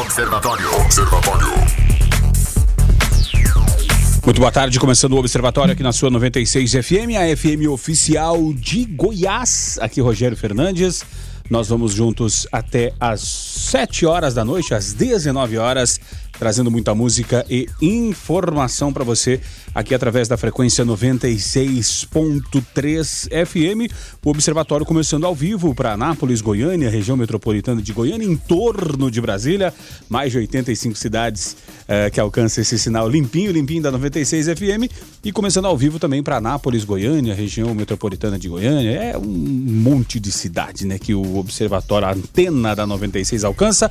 Observatório. Observatório. Muito boa tarde, começando o Observatório aqui na sua 96 FM, a FM oficial de Goiás. Aqui Rogério Fernandes. Nós vamos juntos até às 7 horas da noite, às 19 horas, trazendo muita música e informação para você aqui através da frequência 96.3 FM. O Observatório começando ao vivo para Anápolis, Goiânia, região metropolitana de Goiânia, em torno de Brasília, mais de 85 cidades eh, que alcançam esse sinal limpinho, limpinho da 96 FM. E começando ao vivo também para Anápolis, Goiânia, região metropolitana de Goiânia. É um monte de cidade né, que o Observatório, a antena da 96 alcança.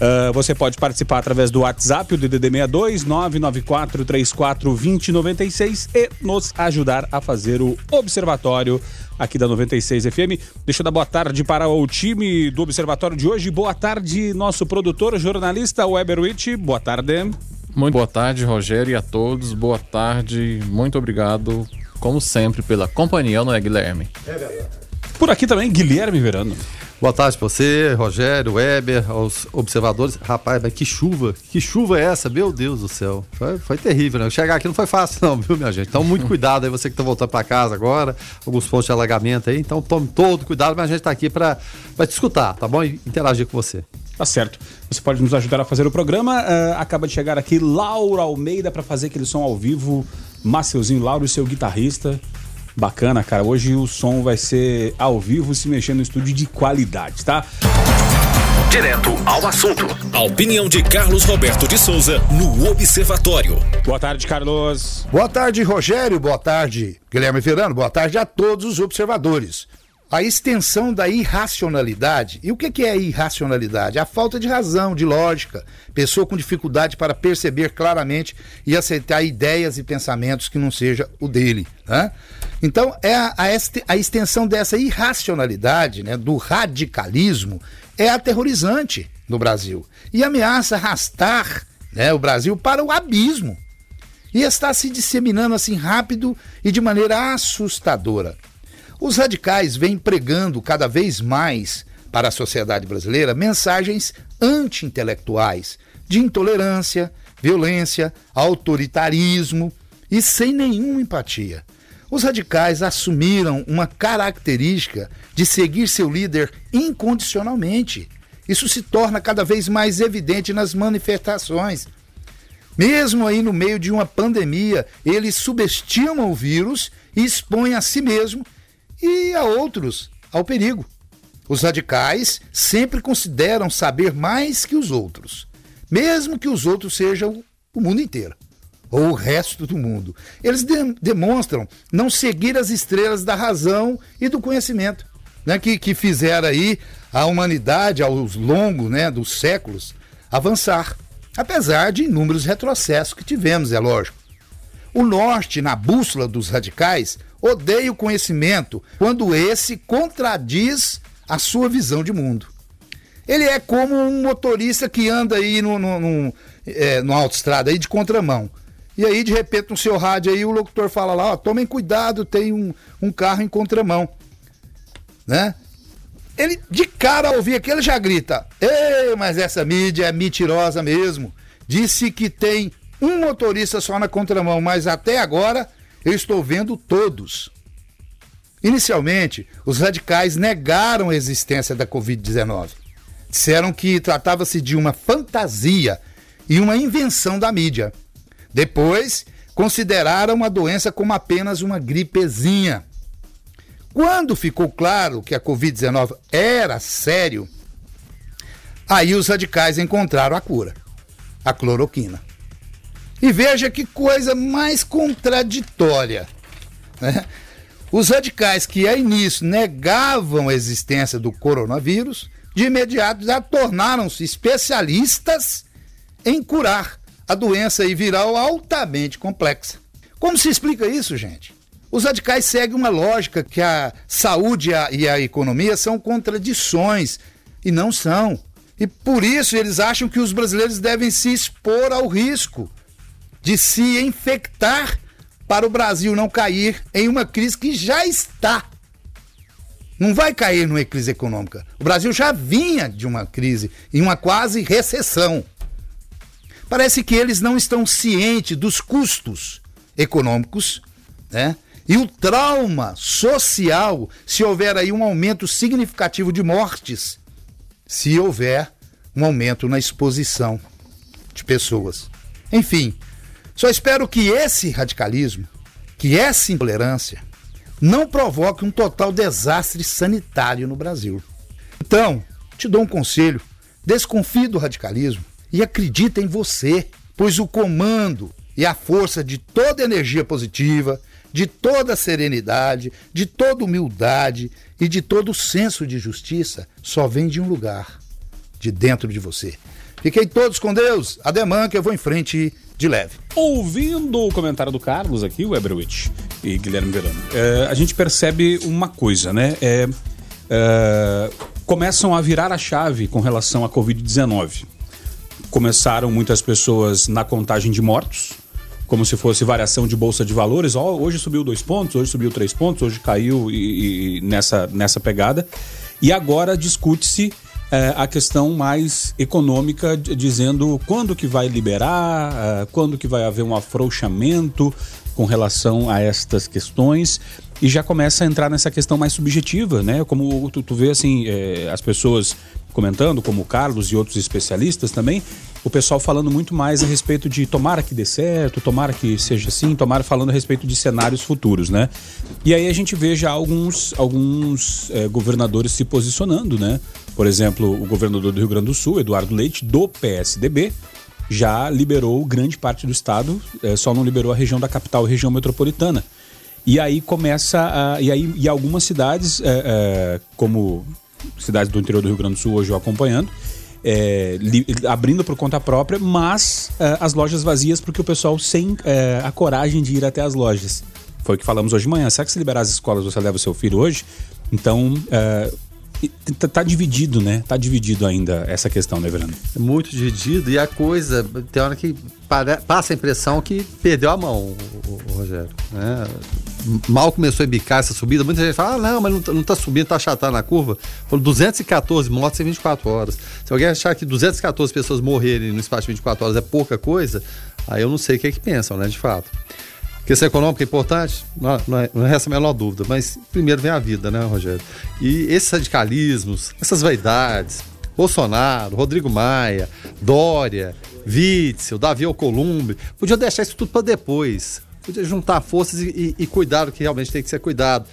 Uh, você pode participar através do WhatsApp, o DDD 62 994 34 2096 e nos ajudar a fazer o observatório aqui da 96 FM. Deixa eu dar boa tarde para o time do observatório de hoje. Boa tarde, nosso produtor, jornalista Weber Witt. Boa tarde. Muito boa tarde, Rogério, e a todos. Boa tarde, muito obrigado, como sempre, pela companhia, não é, Guilherme? Por aqui também, Guilherme Verano. Boa tarde pra você, Rogério, Weber, aos observadores. Rapaz, mas que chuva, que chuva é essa? Meu Deus do céu. Foi, foi terrível, né? Chegar aqui não foi fácil, não, viu, minha gente? Então, muito cuidado aí, você que tá voltando pra casa agora, alguns pontos de alagamento aí. Então, tome todo cuidado, mas a gente tá aqui pra te escutar, tá bom? E interagir com você. Tá certo. Você pode nos ajudar a fazer o programa. Uh, acaba de chegar aqui Laura Almeida para fazer aquele som ao vivo. Maceuzinho Lauro, seu guitarrista. Bacana, cara. Hoje o som vai ser ao vivo, se mexendo no estúdio de qualidade, tá? Direto ao assunto. A opinião de Carlos Roberto de Souza no Observatório. Boa tarde, Carlos. Boa tarde, Rogério. Boa tarde, Guilherme Verano. Boa tarde a todos os observadores. A extensão da irracionalidade. E o que é irracionalidade? A falta de razão, de lógica. Pessoa com dificuldade para perceber claramente e aceitar ideias e pensamentos que não seja o dele. Né? Então, é a, a, extensão dessa irracionalidade, né, do radicalismo, é aterrorizante no Brasil. E ameaça arrastar né, o Brasil para o abismo. E está se disseminando assim rápido e de maneira assustadora. Os radicais vêm pregando cada vez mais para a sociedade brasileira mensagens anti-intelectuais de intolerância, violência, autoritarismo e sem nenhuma empatia. Os radicais assumiram uma característica de seguir seu líder incondicionalmente. Isso se torna cada vez mais evidente nas manifestações. Mesmo aí no meio de uma pandemia, eles subestimam o vírus e expõem a si mesmo e a outros ao perigo. Os radicais sempre consideram saber mais que os outros, mesmo que os outros sejam o mundo inteiro ou o resto do mundo. Eles de demonstram não seguir as estrelas da razão e do conhecimento, né, que, que fizeram aí a humanidade ao longo né, dos séculos avançar, apesar de inúmeros retrocessos que tivemos, é lógico. O norte, na bússola dos radicais, odeia o conhecimento quando esse contradiz a sua visão de mundo. Ele é como um motorista que anda aí no, no, no, é, no autoestrada aí de contramão. E aí, de repente, no seu rádio aí, o locutor fala lá, ó, tomem cuidado, tem um, um carro em contramão. Né? Ele, de cara, ao ouvir aquilo, já grita, ei, mas essa mídia é mentirosa mesmo. Disse que tem um motorista só na contramão, mas até agora eu estou vendo todos. Inicialmente, os radicais negaram a existência da Covid-19. Disseram que tratava-se de uma fantasia e uma invenção da mídia. Depois, consideraram a doença como apenas uma gripezinha. Quando ficou claro que a Covid-19 era sério, aí os radicais encontraram a cura: a cloroquina. E veja que coisa mais contraditória. Né? Os radicais que a início negavam a existência do coronavírus, de imediato já tornaram-se especialistas em curar a doença viral altamente complexa. Como se explica isso, gente? Os radicais seguem uma lógica que a saúde e a, e a economia são contradições e não são. E por isso eles acham que os brasileiros devem se expor ao risco de se infectar para o Brasil não cair em uma crise que já está Não vai cair numa crise econômica. O Brasil já vinha de uma crise, em uma quase recessão. Parece que eles não estão cientes dos custos econômicos, né? E o trauma social, se houver aí um aumento significativo de mortes, se houver um aumento na exposição de pessoas. Enfim, só espero que esse radicalismo, que essa intolerância, não provoque um total desastre sanitário no Brasil. Então, te dou um conselho: desconfie do radicalismo e acredita em você, pois o comando e a força de toda energia positiva, de toda serenidade, de toda humildade e de todo senso de justiça só vem de um lugar, de dentro de você. Fiquem todos com Deus. Ademã que eu vou em frente de leve. Ouvindo o comentário do Carlos aqui, o Eberwitch e Guilherme Verano, é, a gente percebe uma coisa, né? É, é, começam a virar a chave com relação à Covid-19. Começaram muitas pessoas na contagem de mortos, como se fosse variação de bolsa de valores. Oh, hoje subiu dois pontos, hoje subiu três pontos, hoje caiu e, e nessa, nessa pegada. E agora discute-se é, a questão mais econômica, dizendo quando que vai liberar, é, quando que vai haver um afrouxamento com relação a estas questões e já começa a entrar nessa questão mais subjetiva, né? Como tu, tu vê assim, é, as pessoas comentando, como o Carlos e outros especialistas também, o pessoal falando muito mais a respeito de tomara que dê certo, tomara que seja assim, tomara falando a respeito de cenários futuros, né? E aí a gente vê já alguns, alguns é, governadores se posicionando, né? Por exemplo, o governador do Rio Grande do Sul, Eduardo Leite, do PSDB, já liberou grande parte do estado, é, só não liberou a região da capital, a região metropolitana. E aí começa a, e aí e algumas cidades, é, é, como cidades do interior do Rio Grande do Sul hoje eu acompanhando, é, li, abrindo por conta própria, mas as lojas vazias porque o pessoal sem a coragem de ir até as lojas. Foi o que falamos hoje de manhã. Será que se liberar as escolas você leva o seu filho hoje? Então, Tá, tá, dividido, né? Tá dividido ainda essa questão, né, Verano? É muito dividido e a coisa, tem hora que passa a impressão que perdeu a mão, o, o Rogério. Né? Mal começou a bicar essa subida, muita gente fala, ah, não, mas não, tá, não tá subindo, tá achatando na curva. Foram 214 mortes em 24 horas. Se alguém achar que 214 pessoas morrerem no espaço de 24 horas é pouca coisa, aí eu não sei o que é que pensam, né, de fato. Questão econômica é importante? Não, não, é, é essa a menor dúvida, mas primeiro vem a vida, né, Rogério? E esses radicalismos, essas vaidades, Bolsonaro, Rodrigo Maia, Dória, Witzel, Davi Alcolumbre, podiam deixar isso tudo para depois. Podia juntar forças e, e, e, cuidar do que realmente tem que ser cuidado.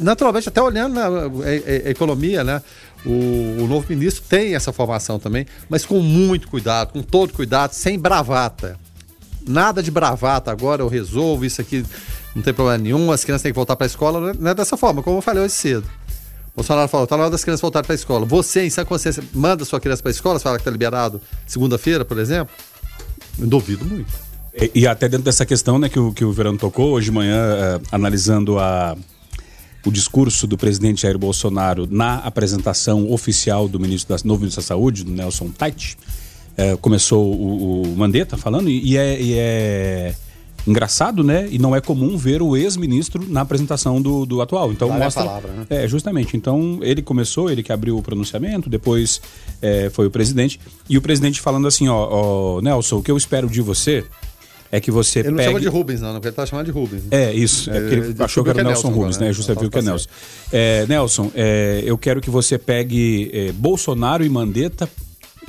Naturalmente, até olhando na a, a, a economia, né? O, o, novo ministro tem essa formação também, mas com muito cuidado, com todo cuidado, sem bravata nada de bravata agora, eu resolvo isso aqui, não tem problema nenhum, as crianças têm que voltar para a escola, não é dessa forma, como eu falei hoje cedo. O Bolsonaro falou, tá na hora das crianças voltarem para a escola. Você, em sã consciência, manda sua criança para a escola, você fala que está liberado segunda-feira, por exemplo? Eu duvido muito. E, e, até dentro dessa questão né, que, o, que o Verano tocou, hoje de manhã, uh, analisando a, o discurso do presidente Jair Bolsonaro na apresentação oficial do ministro da, novo ministro da Saúde, do Nelson Tait, é, começou o, o, Mandetta falando, e, e, é, e, é, engraçado, né? E não é comum ver o ex-ministro na apresentação do, do atual. Então vale mostra. A palavra, né? É, justamente. Então ele começou, ele que abriu o pronunciamento, depois é, foi o presidente. E o presidente falando assim: ó, ó, Nelson, o que eu espero de você é que você ele não pegue... chama de Rubens, não, porque ele tá chamando de Rubens. Né? É, isso. É porque ele, ele achou que era Nelson, Nelson Rubens, né? Justo viu que é Nelson. É, Nelson, é, eu quero que você pegue é, Bolsonaro e Mandetta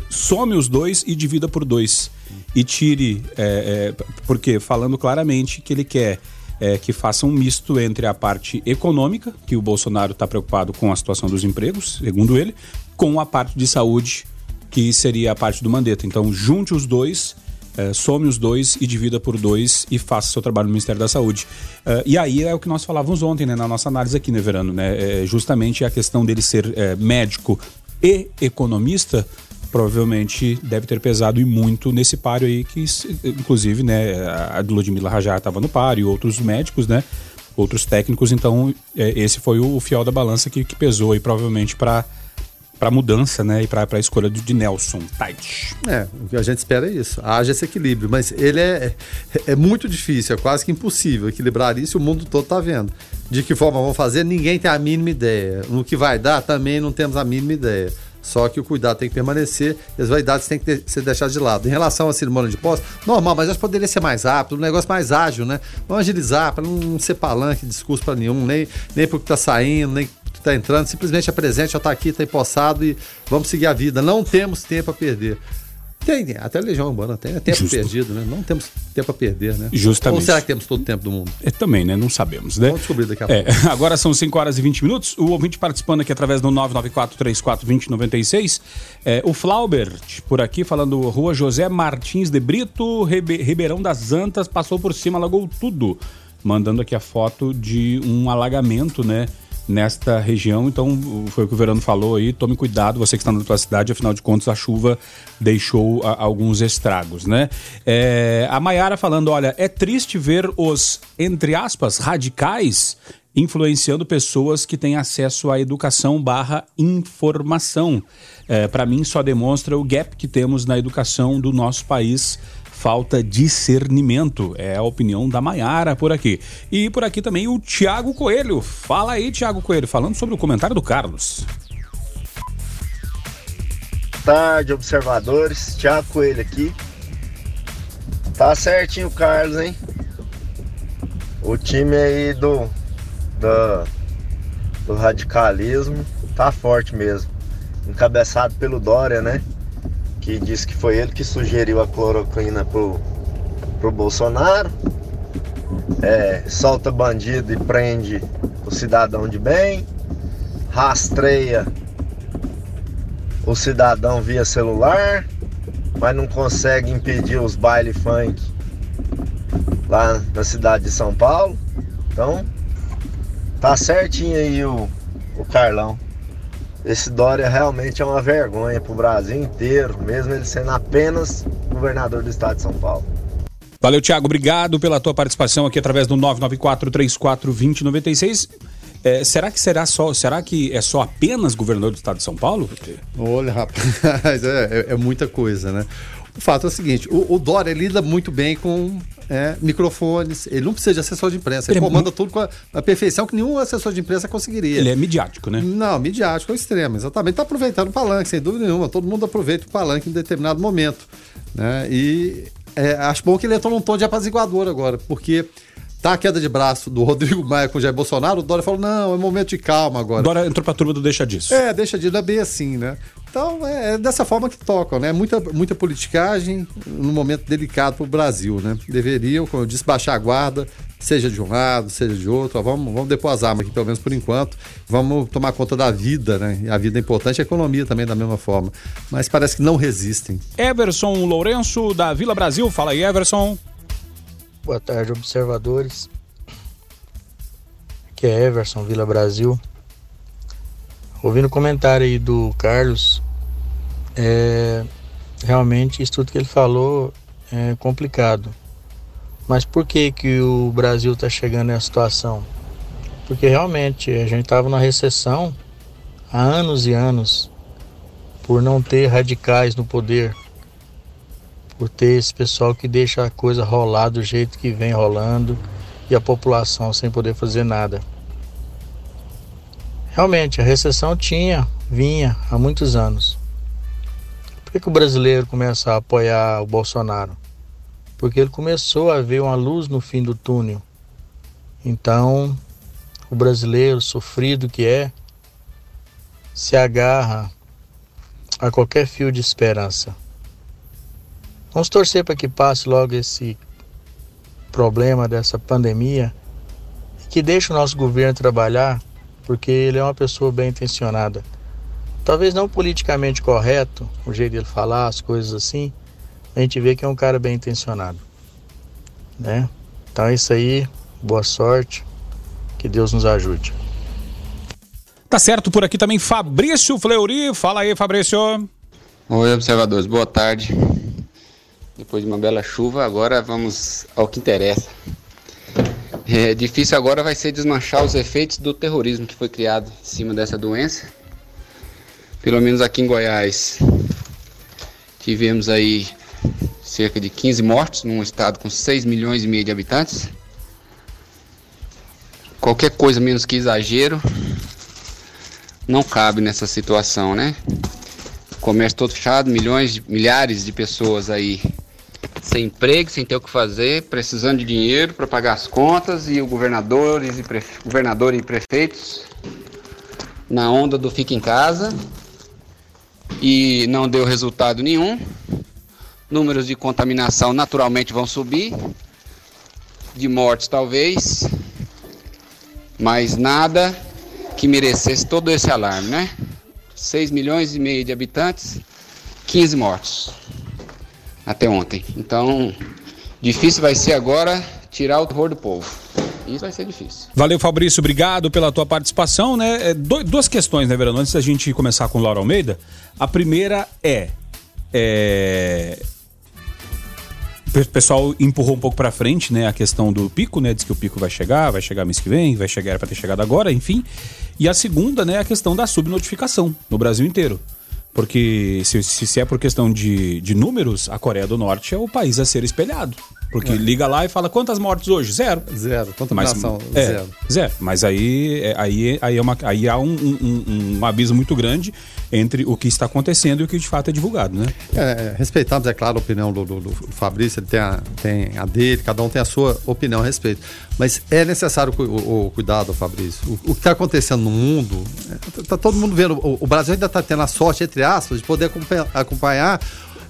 some os dois e divida por dois. E tire. É, é, porque falando claramente que ele quer é, que faça um misto entre a parte econômica, que o Bolsonaro está preocupado com a situação dos empregos, segundo ele, com a parte de saúde, que seria a parte do Mandetta. Então, junte os dois. É, some os dois e divida por dois e faça seu trabalho no Ministério da Saúde. É, e aí é o que nós falávamos ontem, né, na nossa análise aqui, né, Verano? Né, é justamente a questão dele ser é, médico e economista provavelmente deve ter pesado e muito nesse páreo aí, que inclusive, né, a Ludmilla Rajar estava no páreo, e outros médicos, né, outros técnicos, então é, esse foi o, fiel da balança que, que pesou aí provavelmente para para mudança, né? E para a escolha de Nelson Tait. É, o que a gente espera é isso. Haja esse equilíbrio, mas ele é, é muito difícil, é quase que impossível equilibrar isso o mundo todo está vendo. De que forma vão fazer, ninguém tem a mínima ideia. No que vai dar, também não temos a mínima ideia. Só que o cuidado tem que permanecer e as vaidades têm que ser deixadas de lado. Em relação à cerimônia de posse, normal, mas acho que poderia ser mais rápido, um negócio mais ágil, né? Vamos agilizar, para não ser palanque, discurso para nenhum, nem, nem para que está saindo, nem que está entrando, simplesmente apresente, já está aqui, está empossado e vamos seguir a vida. Não temos tempo a perder. Tem, até a Legião Urbana tem, é tempo Justo. perdido, né? Não temos tempo a perder, né? Justamente. Ou será que temos todo o tempo do mundo? É, também, né? Não sabemos, né? Vamos descobrir daqui a é, pouco. Agora são 5 horas e 20 minutos. O ouvinte participando aqui através do 994-34-2096. É, o Flaubert, por aqui, falando Rua José Martins de Brito, Ribeirão das Antas, passou por cima, alagou tudo. Mandando aqui a foto de um alagamento, né? Nesta região. Então, foi o que o Verano falou aí. Tome cuidado, você que está na sua cidade, afinal de contas, a chuva deixou a, alguns estragos, né? É, a Maiara falando: olha, é triste ver os, entre aspas, radicais influenciando pessoas que têm acesso à educação barra informação. É, Para mim, só demonstra o gap que temos na educação do nosso país falta discernimento. É a opinião da Maiara por aqui. E por aqui também o Tiago Coelho. Fala aí, Tiago Coelho, falando sobre o comentário do Carlos. Tarde, observadores. Tiago Coelho aqui. Tá certinho o Carlos, hein? O time aí do, do, do radicalismo tá forte mesmo. Encabeçado pelo Dória, né? Que disse que foi ele que sugeriu a cloroquina pro, pro Bolsonaro. É, solta bandido e prende o cidadão de bem, rastreia o cidadão via celular, mas não consegue impedir os baile funk lá na cidade de São Paulo. Então, tá certinho aí o, o Carlão. Esse Dória realmente é uma vergonha para o Brasil inteiro, mesmo ele sendo apenas governador do estado de São Paulo. Valeu, Tiago. Obrigado pela tua participação aqui através do 994-34-2096. É, será que será só, será que é só apenas governador do estado de São Paulo? Olha, rapaz, é, é, é muita coisa, né? O fato é o seguinte: o, o Dória lida muito bem com é, microfones, ele não precisa de assessor de imprensa, ele, ele comanda é tudo com a, a, perfeição que nenhum assessor de imprensa conseguiria. Ele é midiático, né? Não, midiático é o extremo, exatamente. Está aproveitando o palanque, sem dúvida nenhuma. Todo mundo aproveita o palanque em determinado momento. Né? E é, acho bom que ele entrou num tom de apaziguador agora, porque Tá a queda de braço do Rodrigo Maia com o Jair Bolsonaro, o Dória falou: não, é momento de calma agora. Dória entrou pra turma do deixa disso. É, deixa disso, é bem assim, né? Então é, é dessa forma que tocam, né? Muita, muita politicagem num momento delicado para o Brasil, né? Deveriam, como eu disse, baixar a guarda, seja de um lado, seja de outro. Ó, vamos, vamos depor as armas aqui, pelo menos por enquanto. Vamos tomar conta da vida, né? E a vida é importante, a economia também da mesma forma. Mas parece que não resistem. Everson Lourenço, da Vila Brasil. Fala aí, Everson. Boa tarde, observadores. Aqui é Everson, Vila Brasil. Ouvindo o comentário aí do Carlos, é, realmente isso tudo que ele falou é complicado. Mas por que, que o Brasil está chegando nessa situação? Porque realmente a gente estava na recessão há anos e anos por não ter radicais no poder por ter esse pessoal que deixa a coisa rolar do jeito que vem rolando e a população sem poder fazer nada. Realmente, a recessão tinha, vinha há muitos anos. Por que, que o brasileiro começa a apoiar o Bolsonaro? Porque ele começou a ver uma luz no fim do túnel. Então, o brasileiro, sofrido que é, se agarra a qualquer fio de esperança. Vamos torcer para que passe logo esse problema dessa pandemia e que deixe o nosso governo trabalhar, porque ele é uma pessoa bem intencionada. Talvez não politicamente correto, o jeito dele falar, as coisas assim, a gente vê que é um cara bem intencionado. Né? Então é isso aí, boa sorte, que Deus nos ajude. Tá certo, por aqui também Fabrício Fleury. Fala aí, Fabrício. Oi, observadores, boa tarde. Depois de uma bela chuva, agora vamos ao que interessa. É difícil agora vai ser desmanchar os efeitos do terrorismo que foi criado em cima dessa doença. Pelo menos aqui em Goiás, tivemos aí cerca de 15 mortos num estado com 6 milhões e meio de habitantes. Qualquer coisa menos que exagero não cabe nessa situação, né? Comércio todo fechado, milhões, milhares de pessoas aí sem emprego, sem ter o que fazer, precisando de dinheiro para pagar as contas e o governadores e prefe... governador e prefeitos na onda do fica em casa e não deu resultado nenhum. Números de contaminação naturalmente vão subir, de mortes talvez, mas nada que merecesse todo esse alarme, né? 6 milhões e meio de habitantes, 15 mortos até ontem. Então, difícil vai ser agora tirar o terror do povo. Isso vai ser difícil. Valeu, Fabrício. Obrigado pela tua participação, né? É, duas questões, né, Verano? Antes da gente começar com Laura Almeida. A primeira é, é o pessoal empurrou um pouco para frente, né, a questão do pico, né, diz que o pico vai chegar, vai chegar mês que vem, vai chegar para ter chegado agora, enfim. E a segunda, né, a questão da subnotificação no Brasil inteiro. Porque se, se é por questão de, de números, a Coreia do Norte é o país a ser espelhado. Porque é. liga lá e fala quantas mortes hoje? Zero. Zero. Contaminação, Mas, é, zero. Zero. Mas aí, é, aí, aí, é uma, aí há um, um, um, abismo muito grande entre o que está acontecendo e o que de fato é divulgado, né? É, é respeitamos, é claro, a opinião do, do, do Fabrício, ele tem a, tem a dele, cada um tem a sua opinião a respeito. Mas é necessário o, o cuidado, Fabrício. O, o que está acontecendo no mundo, está é, todo mundo vendo. O, o Brasil ainda está tendo a sorte, entre aspas, de poder acompanhar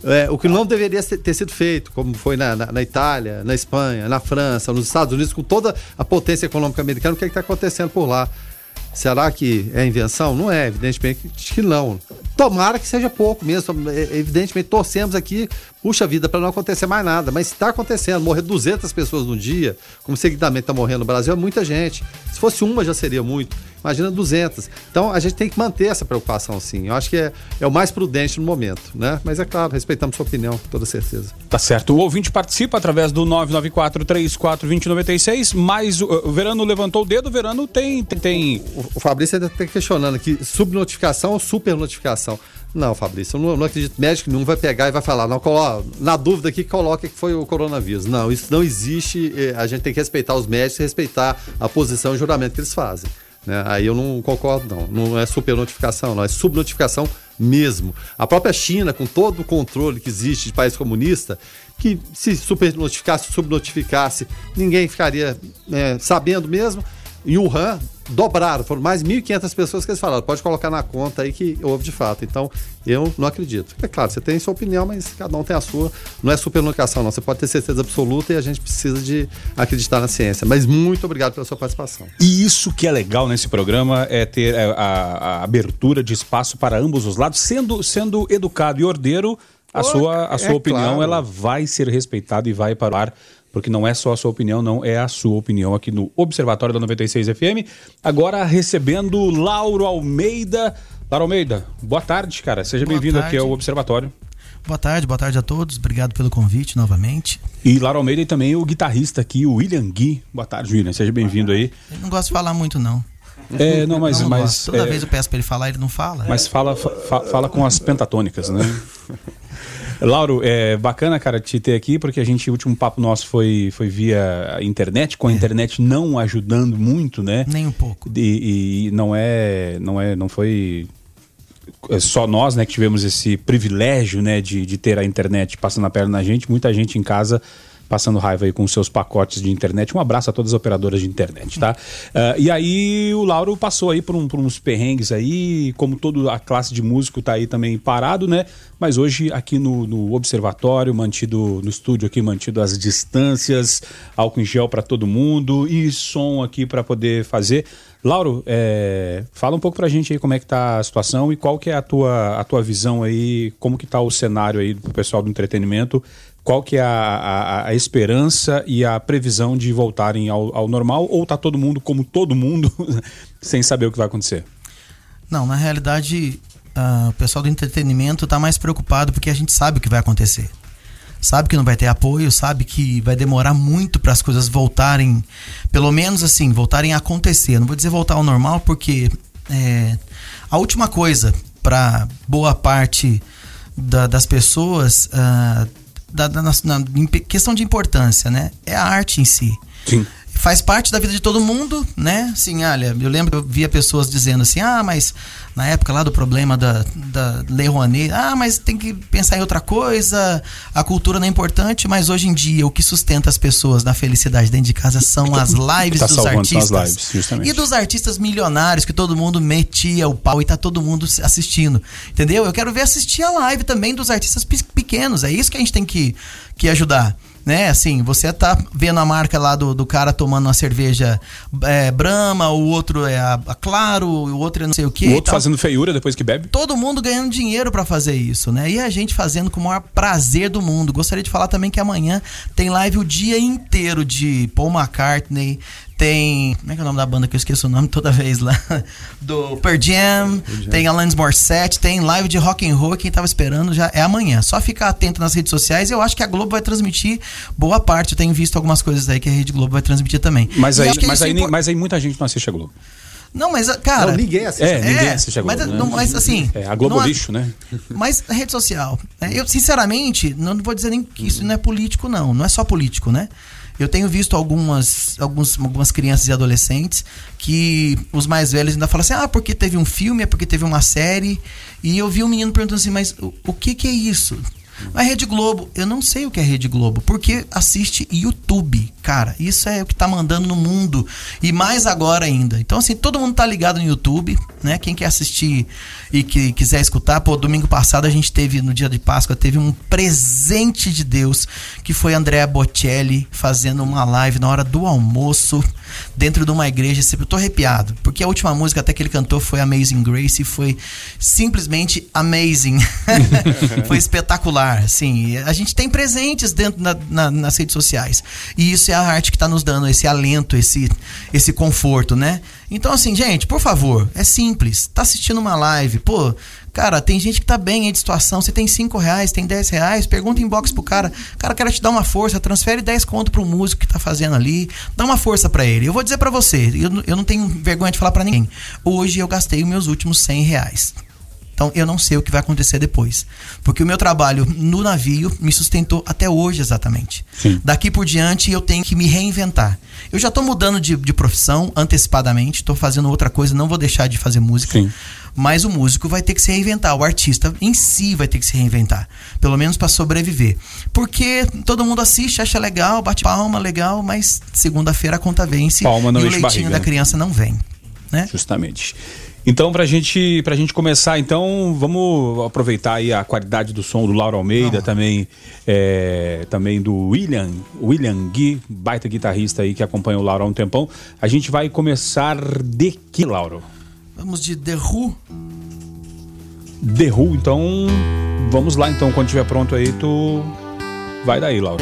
é, o que não deveria ter sido feito, como foi na, na, na, Itália, na Espanha, na França, nos Estados Unidos, com toda a potência econômica americana, o que é está acontecendo por lá? Será que é invenção? Não é, evidentemente que não. Tomara que seja pouco mesmo. É, evidentemente, torcemos aqui, puxa vida, para não acontecer mais nada. Mas está acontecendo, morrer 200 pessoas no dia, como seguidamente está morrendo no Brasil, é muita gente. Se fosse uma, já seria muito. Imagina 200. Então, a gente tem que manter essa preocupação, sim. Eu acho que é, é o mais prudente no momento, né? Mas é claro, respeitamos sua opinião, com toda certeza. Tá certo. O ouvinte participa através do 994-34-2096, mas o, o Verano levantou o dedo, o Verano tem... tem, tem... O, o Fabrício ainda está questionando aqui, subnotificação ou supernotificação? Não, Fabrício, eu não, não acredito. Médico nenhum vai pegar e vai falar, não, na dúvida aqui, coloque que foi o coronavírus. Não, isso não existe. Eh, a gente tem que respeitar os médicos e respeitar a posição e juramento que eles fazem. Né? Aí eu não concordo, não. Não é supernotificação, não. É subnotificação mesmo. A própria China, com todo o controle que existe de país comunista, que se supernotificasse, subnotificasse, ninguém ficaria é, sabendo mesmo. Em Wuhan, dobraram, foram mais 1.500 pessoas que eles falaram, pode colocar na conta aí que houve de fato. Então, eu não acredito. É claro, você tem sua opinião, mas cada um tem a sua. Não é superlocação, não. Você pode ter certeza absoluta e a gente precisa de acreditar na ciência. Mas muito obrigado pela sua participação. E isso que é legal nesse programa é ter a, a, a abertura de espaço para ambos os lados, sendo, sendo educado e ordeiro, a sua, a sua é opinião claro. ela vai ser respeitada e vai para o ar porque não é só a sua opinião, não é a sua opinião aqui no Observatório da 96 FM. Agora recebendo Lauro Almeida. Lauro Almeida, boa tarde, cara. Seja bem-vindo aqui ao Observatório. Boa tarde, boa tarde a todos. Obrigado pelo convite novamente. E Lauro Almeida e também o guitarrista aqui, o William Gui. Boa tarde, William. Seja bem-vindo aí. Eu não gosto de falar muito, não. É, não, mas. Não, mas Toda é... vez eu peço para ele falar, ele não fala. Mas fala, fa fala com as pentatônicas, né? Lauro, é bacana, cara, te ter aqui, porque a gente, o último papo nosso foi, foi via internet, com a é. internet não ajudando muito, né? Nem um pouco. E, e não é, não é, não foi é só nós, né, que tivemos esse privilégio, né, de, de ter a internet passando a perna na gente. Muita gente em casa passando raiva aí com seus pacotes de internet. Um abraço a todas as operadoras de internet, tá? Uh, e aí o Lauro passou aí por, um, por, uns perrengues aí, como toda a classe de músico tá aí também parado, né? Mas hoje aqui no, no observatório, mantido no estúdio aqui, mantido as distâncias, álcool em gel para todo mundo e som aqui para poder fazer. Lauro, é, fala um pouco pra gente aí como é que tá a situação e qual que é a tua, a tua visão aí, como que tá o cenário aí pro pessoal do entretenimento qual que é a, a, a, esperança e a previsão de voltarem ao, ao normal ou tá todo mundo como todo mundo sem saber o que vai acontecer? Não, na realidade uh, o pessoal do entretenimento está mais preocupado porque a gente sabe o que vai acontecer. Sabe que não vai ter apoio, sabe que vai demorar muito para as coisas voltarem, pelo menos assim, voltarem a acontecer. Não vou dizer voltar ao normal porque é, a última coisa para boa parte da- das pessoas ah, da, da- na- na- questão de importância, né? É a arte em si. Sim. Faz parte da vida de todo mundo, né? Assim, olha, eu lembro que eu via pessoas dizendo assim, ah, mas na época lá do problema da, da Lei Rouanet, ah, mas tem que pensar em outra coisa, a cultura não é importante, mas hoje em dia o que sustenta as pessoas na felicidade dentro de casa são as lives Tá dos são as artistas. lives, justamente. E dos artistas milionários que todo mundo metia o pau e tá todo mundo assistindo. Entendeu? Eu quero ver assistir a live também dos artistas pe- pequenos. É isso que a gente tem que, que ajudar. Né, assim, você tá vendo a marca lá do, do cara tomando uma cerveja é, Brahma, o outro é a, a Claro, o outro é não sei o que. o outro fazendo feiura depois que bebe. Todo mundo ganhando dinheiro pra fazer isso, né? E a gente fazendo com o maior prazer do mundo. Gostaria de falar também que amanhã tem live o dia inteiro de Paul McCartney, tem. Como é que é o nome da banda que eu esqueço o nome toda vez lá? Do Pearl Jam, tem Alanis Morissette, tem live de rock and roll. Quem tava esperando já é amanhã. Só ficar atento nas redes sociais. Eu acho que a Globo vai transmitir boa parte. Eu tenho visto algumas coisas aí que a Rede Globo vai transmitir também. Mas E aí, mas, aí, impor- mas aí muita gente não assiste a Globo. Não, mas, cara. Não, ninguém assiste. É, ninguém É, assiste a Globo. mas, né? não, mas assim. É, a Globo não lixo, né? Mas a rede social. né? Eu, sinceramente, não vou dizer nem que isso não é político, não. Não é só político, né? Eu tenho visto algumas, alguns, algumas crianças e adolescentes que os mais velhos ainda falam assim: ah, porque teve um filme, é porque teve uma série. E eu vi um menino perguntando assim: mas o, o que, que é isso? A Rede Globo, eu não sei o que é Rede Globo, porque assiste YouTube, cara. Isso é o que tá mandando no mundo. E mais agora ainda. Então, assim, todo mundo tá ligado no YouTube, né? Quem quer assistir e que quiser escutar, pô, domingo passado a gente teve, no dia de Páscoa, teve um presente de Deus, que foi Andrea Bocelli fazendo uma live na hora do almoço, dentro de uma igreja. Eu tô arrepiado, porque a última música até que ele cantou foi Amazing Grace e foi simplesmente amazing. foi espetacular, assim. A gente tem presentes dentro na- na- nas redes sociais. E isso é a arte que está nos dando esse alento, esse, esse conforto, né? Então, assim, gente, por favor, é simples. Tá assistindo uma live, pô, cara, tem gente que tá bem aí de situação. Você tem 5 reais, tem 10 reais, pergunta inbox pro cara. Cara, quero te dar uma força, transfere 10 conto pro músico que tá fazendo ali. Dá uma força para ele. Eu vou dizer para você, eu, eu não tenho vergonha de falar para ninguém. Hoje eu gastei os meus últimos 100 reais. Então eu não sei o que vai acontecer depois. Porque o meu trabalho no navio me sustentou até hoje exatamente. Sim. Daqui por diante eu tenho que me reinventar. Eu já estou mudando de, de profissão antecipadamente, estou fazendo outra coisa, não vou deixar de fazer música. Sim. Mas o músico vai ter que se reinventar, o artista em si vai ter que se reinventar, pelo menos para sobreviver. Porque todo mundo assiste, acha legal, bate palma, legal, mas segunda-feira a conta vence Palma não e o leitinho barriga, da né? criança não vem, né? Justamente. Então, pra gente, pra gente começar, então, vamos aproveitar aí a qualidade do som do Lauro Almeida, também, é, também do William, William Gui, baita guitarrista aí que acompanha o Lauro há um tempão. A gente vai começar de que, Lauro? Vamos de The Who. The Who, então, vamos lá então, quando estiver pronto aí, tu vai daí, Lauro.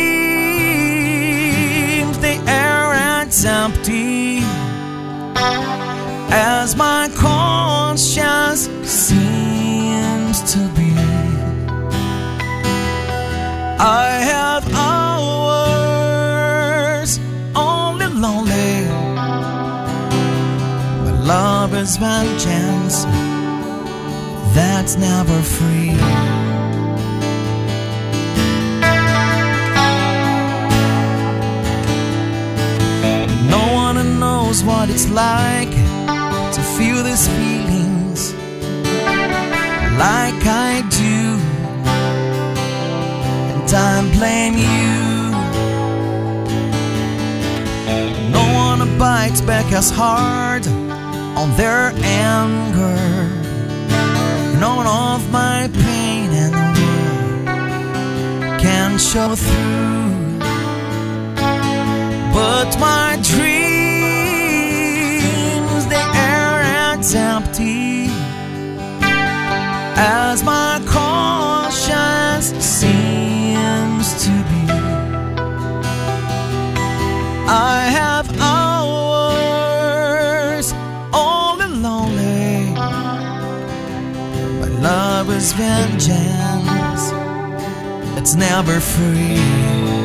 as my conscience seems to be. I have hours only lonely. My love is my chance that's never free. No one knows what it's like feel these feelings like I do. And I blame you. No one bites back as hard on their anger. None of my pain and can show through. But my dreams, as empty as my conscience seems to be. I have hours only lonely. My love is vengeance. It's never free.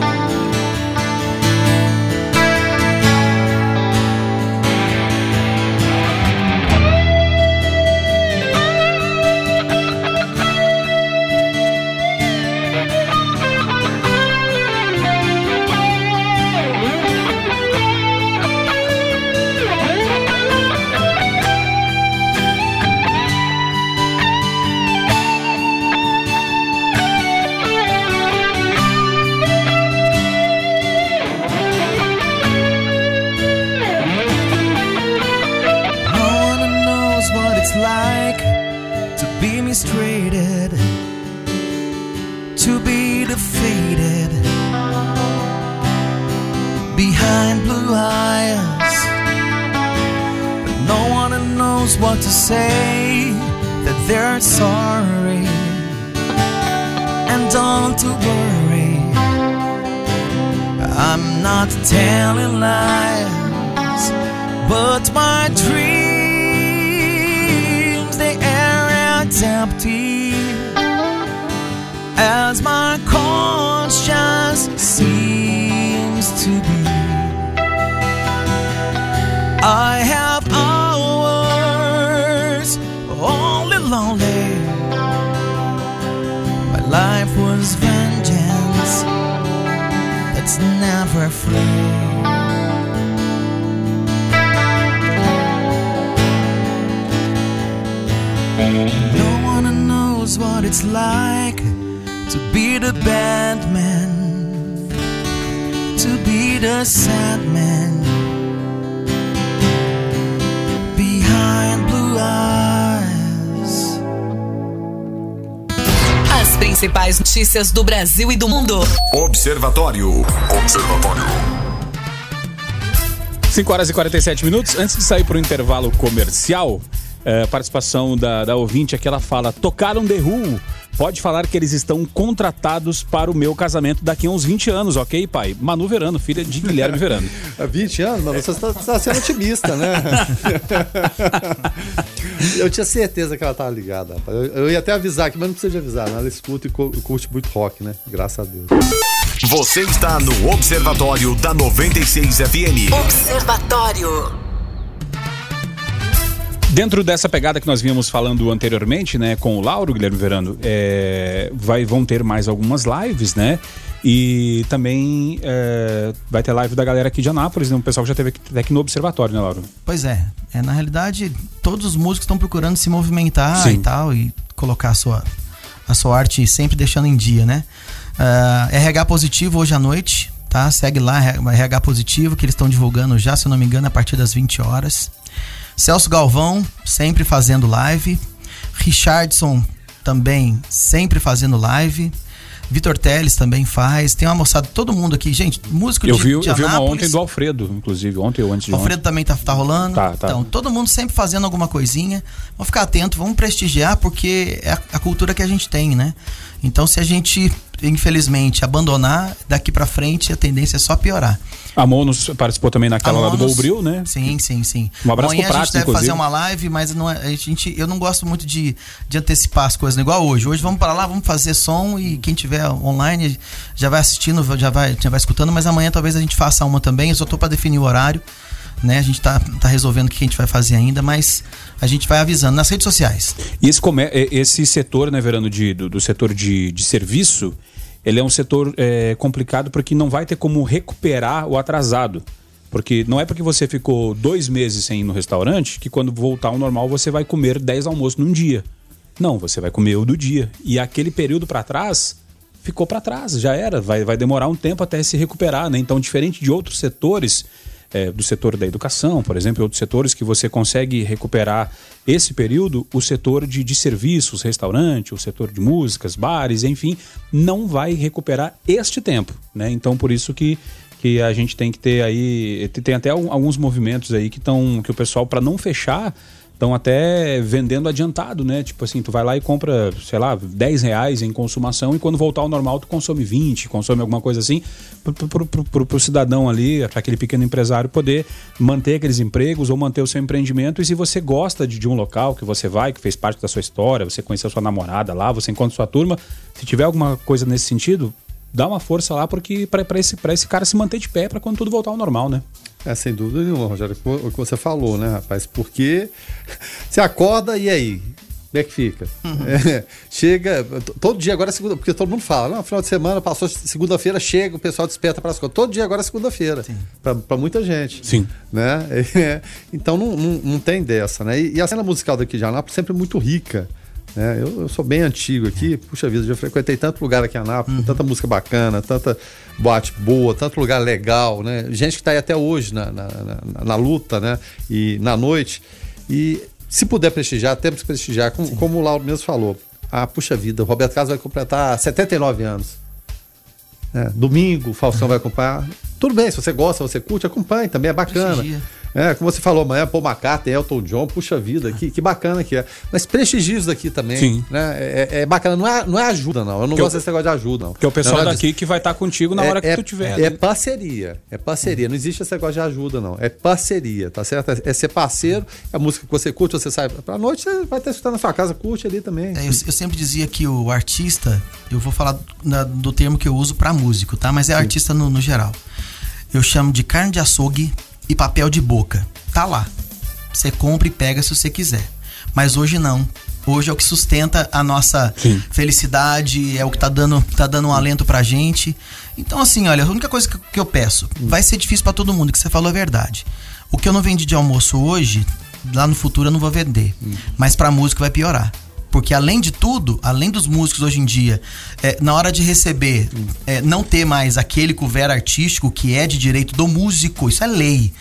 What to say that they're sorry. And don't to worry, I'm not telling lies. But my dreams, they are as empty as my conscience it's like to be the bad man, to be the sad man behind blue eyes. As principais notícias do Brasil e do mundo. Observatório. Observatório. 5 horas e 47 minutos. Antes de sair para o intervalo comercial, é, participação da, da ouvinte aqui, ela fala: tocaram The Who. Pode falar que eles estão contratados para o meu casamento daqui a uns 20 anos, ok, pai? Manu Verano, filha de Guilherme Verano. Há 20 anos, mas você está, está sendo otimista, né? eu tinha certeza que ela estava ligada. rapaz. Eu, eu ia até avisar aqui, mas não precisa de avisar. né? Ela escuta e cu- curte muito rock, né? Graças a Deus. Você está no Observatório da 96 FM. Observatório. Dentro dessa pegada que nós vínhamos falando anteriormente, né, com o Lauro, Guilherme Verano, é, vai, vão ter mais algumas lives, né? E também é, vai ter live da galera aqui de Anápolis, né? Um pessoal que já teve aqui, até aqui no Observatório, né, Lauro? Pois é, é, na realidade, todos os músicos estão procurando se movimentar Sim. e tal, e colocar a sua, a sua arte sempre deixando em dia, né? Ah, RH Positivo hoje à noite, tá? Segue lá, RH Positivo, que eles estão divulgando já, se eu não me engano, a partir das 20 horas. Celso Galvão, sempre fazendo live. Richardson também sempre fazendo live. Vitor Teles também faz. Tem uma moçada, todo mundo aqui. Gente, músico Eu de, vi, de eu vi uma ontem do Alfredo, inclusive, ontem ou antes de Alfredo ontem. também tá, tá rolando. Tá, tá. Então, todo mundo sempre fazendo alguma coisinha. Vamos ficar atento, vamos prestigiar, porque é a, a cultura que a gente tem, né? Então, se a gente, infelizmente, abandonar, daqui pra frente a tendência é só piorar. A Monos participou também naquela lá do Monos- Bolbril, né? Sim, sim, sim. Um abraço Amanhã pro a Prato, gente deve inclusive. fazer uma live, mas não é- a gente, eu não gosto muito de, de antecipar as coisas, né? igual hoje. Hoje vamos para lá, vamos fazer som e quem tiver online já vai assistindo, já vai, já vai escutando, mas amanhã talvez a gente faça uma também. Eu só tô para definir o horário, né? A gente tá, tá resolvendo o que a gente vai fazer ainda, mas a gente vai avisando nas redes sociais. E esse, esse setor, né, Verano, de, do, do setor de, de serviço, ele é um setor eh, complicado porque não vai ter como recuperar o atrasado. Porque não é porque você ficou dois meses sem ir no restaurante que quando voltar ao normal você vai comer 10 almoços num dia. Não, você vai comer o do dia. E aquele período para trás ficou para trás, já era. Vai, vai demorar um tempo até se recuperar, né? Então, diferente de outros setores, é, do setor da educação, por exemplo, outros setores que você consegue recuperar esse período, o setor de, de serviços, restaurante, o setor de músicas, bares, enfim, não vai recuperar este tempo, né? Então, por isso que que a gente tem que ter aí tem até alguns movimentos aí que estão que o pessoal para não fechar estão até vendendo adiantado, né? Tipo assim, tu vai lá e compra, sei lá, 10 reais em consumação e quando voltar ao normal tu consome 20, consome alguma coisa assim, pro, pro cidadão ali, para aquele pequeno empresário poder manter aqueles empregos ou manter o seu empreendimento. E se você gosta de, de um local que você vai, que fez parte da sua história, você conheceu sua namorada lá, você encontra sua turma, se tiver alguma coisa nesse sentido, dá uma força lá porque para esse, esse cara se manter de pé para quando tudo voltar ao normal, né? É, sem dúvida nenhuma, Rogério, o que você falou, né, rapaz? Porque você acorda e aí? Como é que fica? Uhum. É, chega, todo dia agora é segunda, porque todo mundo fala, não, final de semana passou segunda-feira, chega, o pessoal desperta para as coisas. Todo dia agora é segunda-feira, para muita gente. Sim. Né? É, então não, não, não, tem dessa, né? E, e, a cena musical daqui de Anápolis sempre muito rica. Né? Eu, eu, sou bem antigo aqui, puxa vida, já frequentei tanto lugar aqui em Anápolis, uhum. tanta música bacana, tanta boate boa, tanto lugar legal, né? Gente que está aí até hoje na, na, na, na, luta, né? E na noite. E se puder prestigiar, temos que prestigiar, como, como o Lauro mesmo falou. Ah, puxa vida, o Roberto Carlos vai completar 79 anos. É, domingo, o Faustão uhum. vai acompanhar. Tudo bem, se você gosta, você curte, acompanhe, também é bacana. Prestigia. É, como você falou, amanhã Paul McCartney, Elton John, puxa vida, que, que bacana que é. Mas prestigia isso daqui também. Sim. Né? É, é, bacana, não é, não é ajuda, não. Eu não que gosto eu, desse negócio de ajuda, não. Porque é o pessoal não, daqui que vai estar tá contigo na é, hora que é, tu tiver. É, parceria. É parceria. Não existe esse negócio de ajuda, não. É parceria, tá certo? É ser parceiro, é a música que você curte, você sai pra noite, você vai estar escutando na sua casa, curte ali também. É, eu, eu, sempre dizia que o artista, eu vou falar na, do termo que eu uso para músico, tá? Mas é Sim. artista no, no geral. Eu chamo de carne de açougue e papel de boca tá lá. Você compra e pega se você quiser. Mas hoje não. Hoje é o que sustenta a nossa Sim. felicidade, é o que tá dando, tá dando um alento pra gente. Então, assim, olha, a única coisa que, que eu peço, hum. vai ser difícil para todo mundo, que você falou a verdade. O que eu não vendi de almoço hoje, lá no futuro eu não vou vender. Hum. Mas pra música vai piorar. Porque além de tudo, além dos músicos hoje em dia, é, na hora de receber, é, não ter mais aquele couvert artístico que é de direito do músico, isso é lei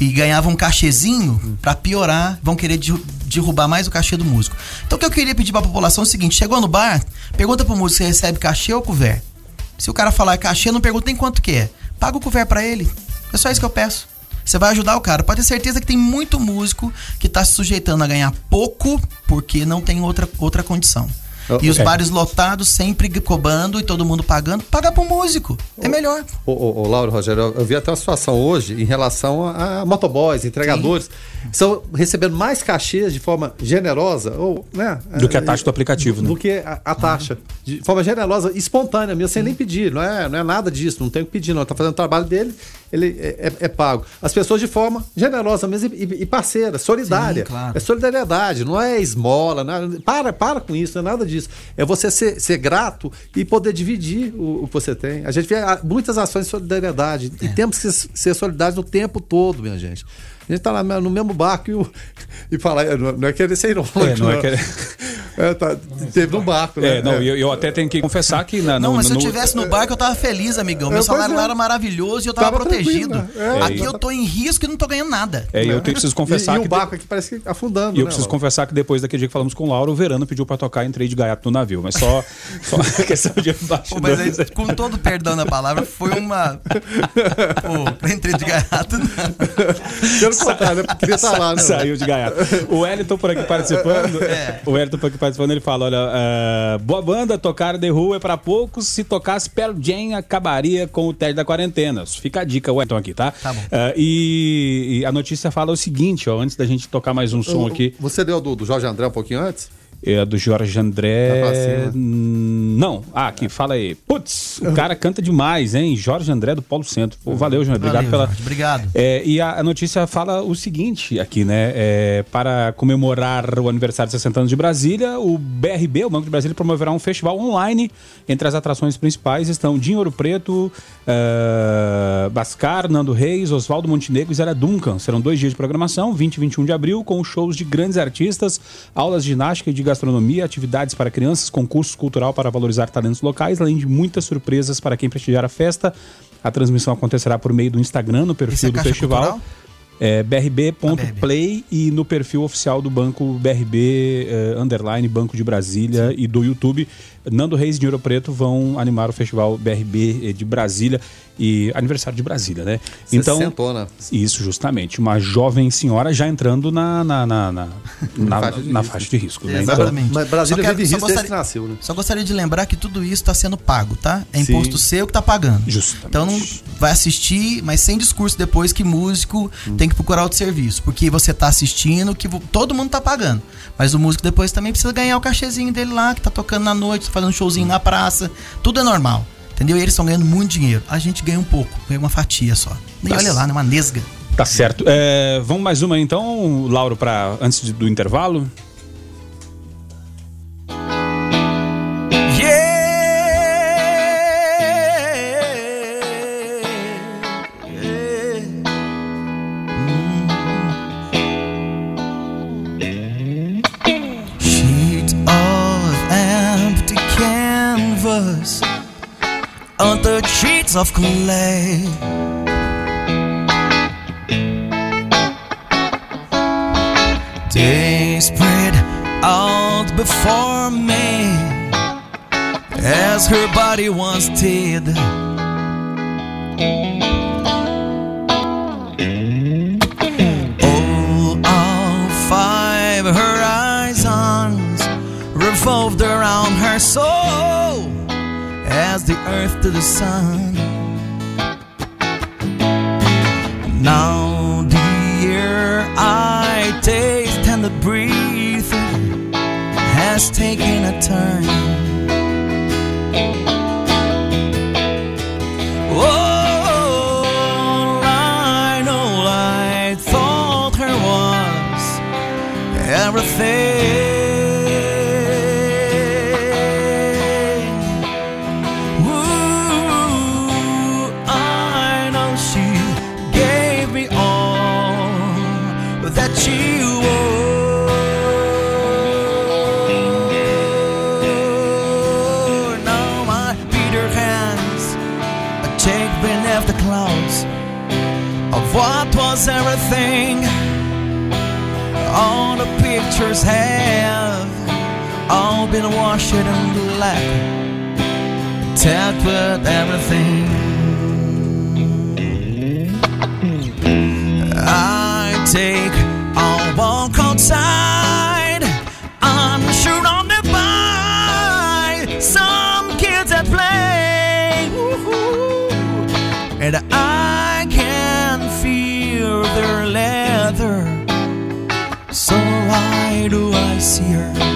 e ganhava um cachezinho, para piorar, vão querer derrubar mais o cachê do músico. Então o que eu queria pedir pra população é o seguinte: chegou no bar, pergunta pro músico se recebe cachê ou couvert. Se o cara falar cachê, não pergunta nem quanto que é. Paga o couvert para ele. É só isso que eu peço. Você vai ajudar o cara. Pode ter certeza que tem muito músico que tá se sujeitando a ganhar pouco porque não tem outra, outra condição. Oh, e os bares lotados, sempre cobrando e todo mundo pagando. Paga pro músico. É melhor. Ô, ô, Lauro, Rogério, eu, eu vi até uma situação hoje em relação a, a motoboys, entregadores. Sim. Estão recebendo mais cachês de forma generosa, ou, né? Do que a taxa do aplicativo, do, né? Do que a, a taxa. Uhum. De forma generosa, espontânea mesmo, sem nem pedir. Não é, não é nada disso, não tem que pedir, não. Está fazendo o trabalho dele, ele é, é, é, pago. As pessoas de forma generosa mesmo e, e parceira, solidária. Sim, claro. É solidariedade, não é esmola. Não é, para, para com isso, não é nada disso. É você ser, ser grato e poder dividir o, o que você tem. A gente vê muitas ações de solidariedade é. e temos que ser solidários o tempo todo, minha gente. A gente tá lá no mesmo barco e, o, e falar, é, não é querer ser irônico. É, não, não é querer. É, tá, teve no barco, né? É, não, é. Eu, eu, até tenho que confessar que. Na, não, no, mas se eu tivesse no barco, eu tava feliz, amigão. Meu salário lá era maravilhoso e eu tava, tava protegido. Né? É, aqui eu tô em risco e não tô ganhando nada. É, eu tenho, preciso confessar. E, e o barco aqui parece que afundando. E eu né, preciso confessar que depois daquele dia que falamos com o Lauro, o Verano pediu pra tocar entrei de gaiato no navio. Mas só, só questão de Pô, mas aí, com todo perdão da palavra, foi uma. Pô, entrei de gaiato. Pelo contrário, né? Queria estar lá, né? Saiu de gaiato. O Wellington por aqui participando. É. O Wellington por aqui participando, ele fala: olha uh, boa banda, tocar The Who é pra poucos. Se tocasse Pearl Jam, acabaria com o teste da quarentena. Fica a dica, Wellington, aqui, tá? Tá bom. Uh, e, e, a notícia fala o seguinte, ó, antes da gente tocar mais um som aqui. Você deu do, do Jorge André um pouquinho antes? É do Jorge André. Não. Ah, aqui, fala aí. Putz, o cara canta demais, hein? Jorge André do Paulo Centro. Pô, valeu, João. Obrigado valeu, pela. Jorge, obrigado. É, e a, a, notícia fala o seguinte aqui, né? É, para comemorar o aniversário de 60 anos de Brasília, o BRB, o Banco de Brasília, promoverá um festival online. Entre as atrações principais estão Dinho Ouro Preto, uh, Bascar, Nando Reis, Oswaldo Montenegro e Zé Duncan. Serão dois dias de programação, 20 e 21 de abril, com shows de grandes artistas, aulas de ginástica e de gastronomia, atividades para crianças, concursos cultural para valorizar talentos locais, além de muitas surpresas para quem prestigiar a festa. A transmissão acontecerá por meio do Instagram, no perfil é do festival. Cultural? É brb.play e no perfil oficial do Banco BRB eh, Underline Banco de Brasília e do YouTube. Nando Reis e Dinheiro Preto vão animar o festival BRB de Brasília e aniversário de Brasília, né? Então, Sessentona. isso justamente, uma jovem senhora já entrando na, na, na, na, na- faixa de faixa de risco. né? Então, Exatamente. Mas Brasília Só vive só risco desde gostaria- que nasceu, né? Só gostaria de lembrar que tudo isso está sendo pago, tá? É Sim. imposto seu que tá pagando. Justamente. Então não vai assistir, mas sem discurso depois que músico tem que procurar outro serviço. Porque você tá assistindo, que todo mundo tá pagando. Mas o músico depois também precisa ganhar o cachezinho dele lá, que tá tocando na noite, fazendo um showzinho na praça. Tudo é normal. Entendeu? E eles estão ganhando muito dinheiro. A gente ganha um pouco, ganha uma fatia só. E Tá olha lá, né? Uma nesga. Tá certo. É, vamos mais uma então, Lauro, para antes do intervalo. Under of clay. They spread out before me as her body once did. Oh, all five horizons revolved around her soul as the earth to the sun. Now the air I taste and the breathe has taken a turn. All I know, I thought her was everything. All been washed in black, tapped with everything. I take a walk outside. I'm sure on the by some kids at play. And I can feel their leather. So why do I see her?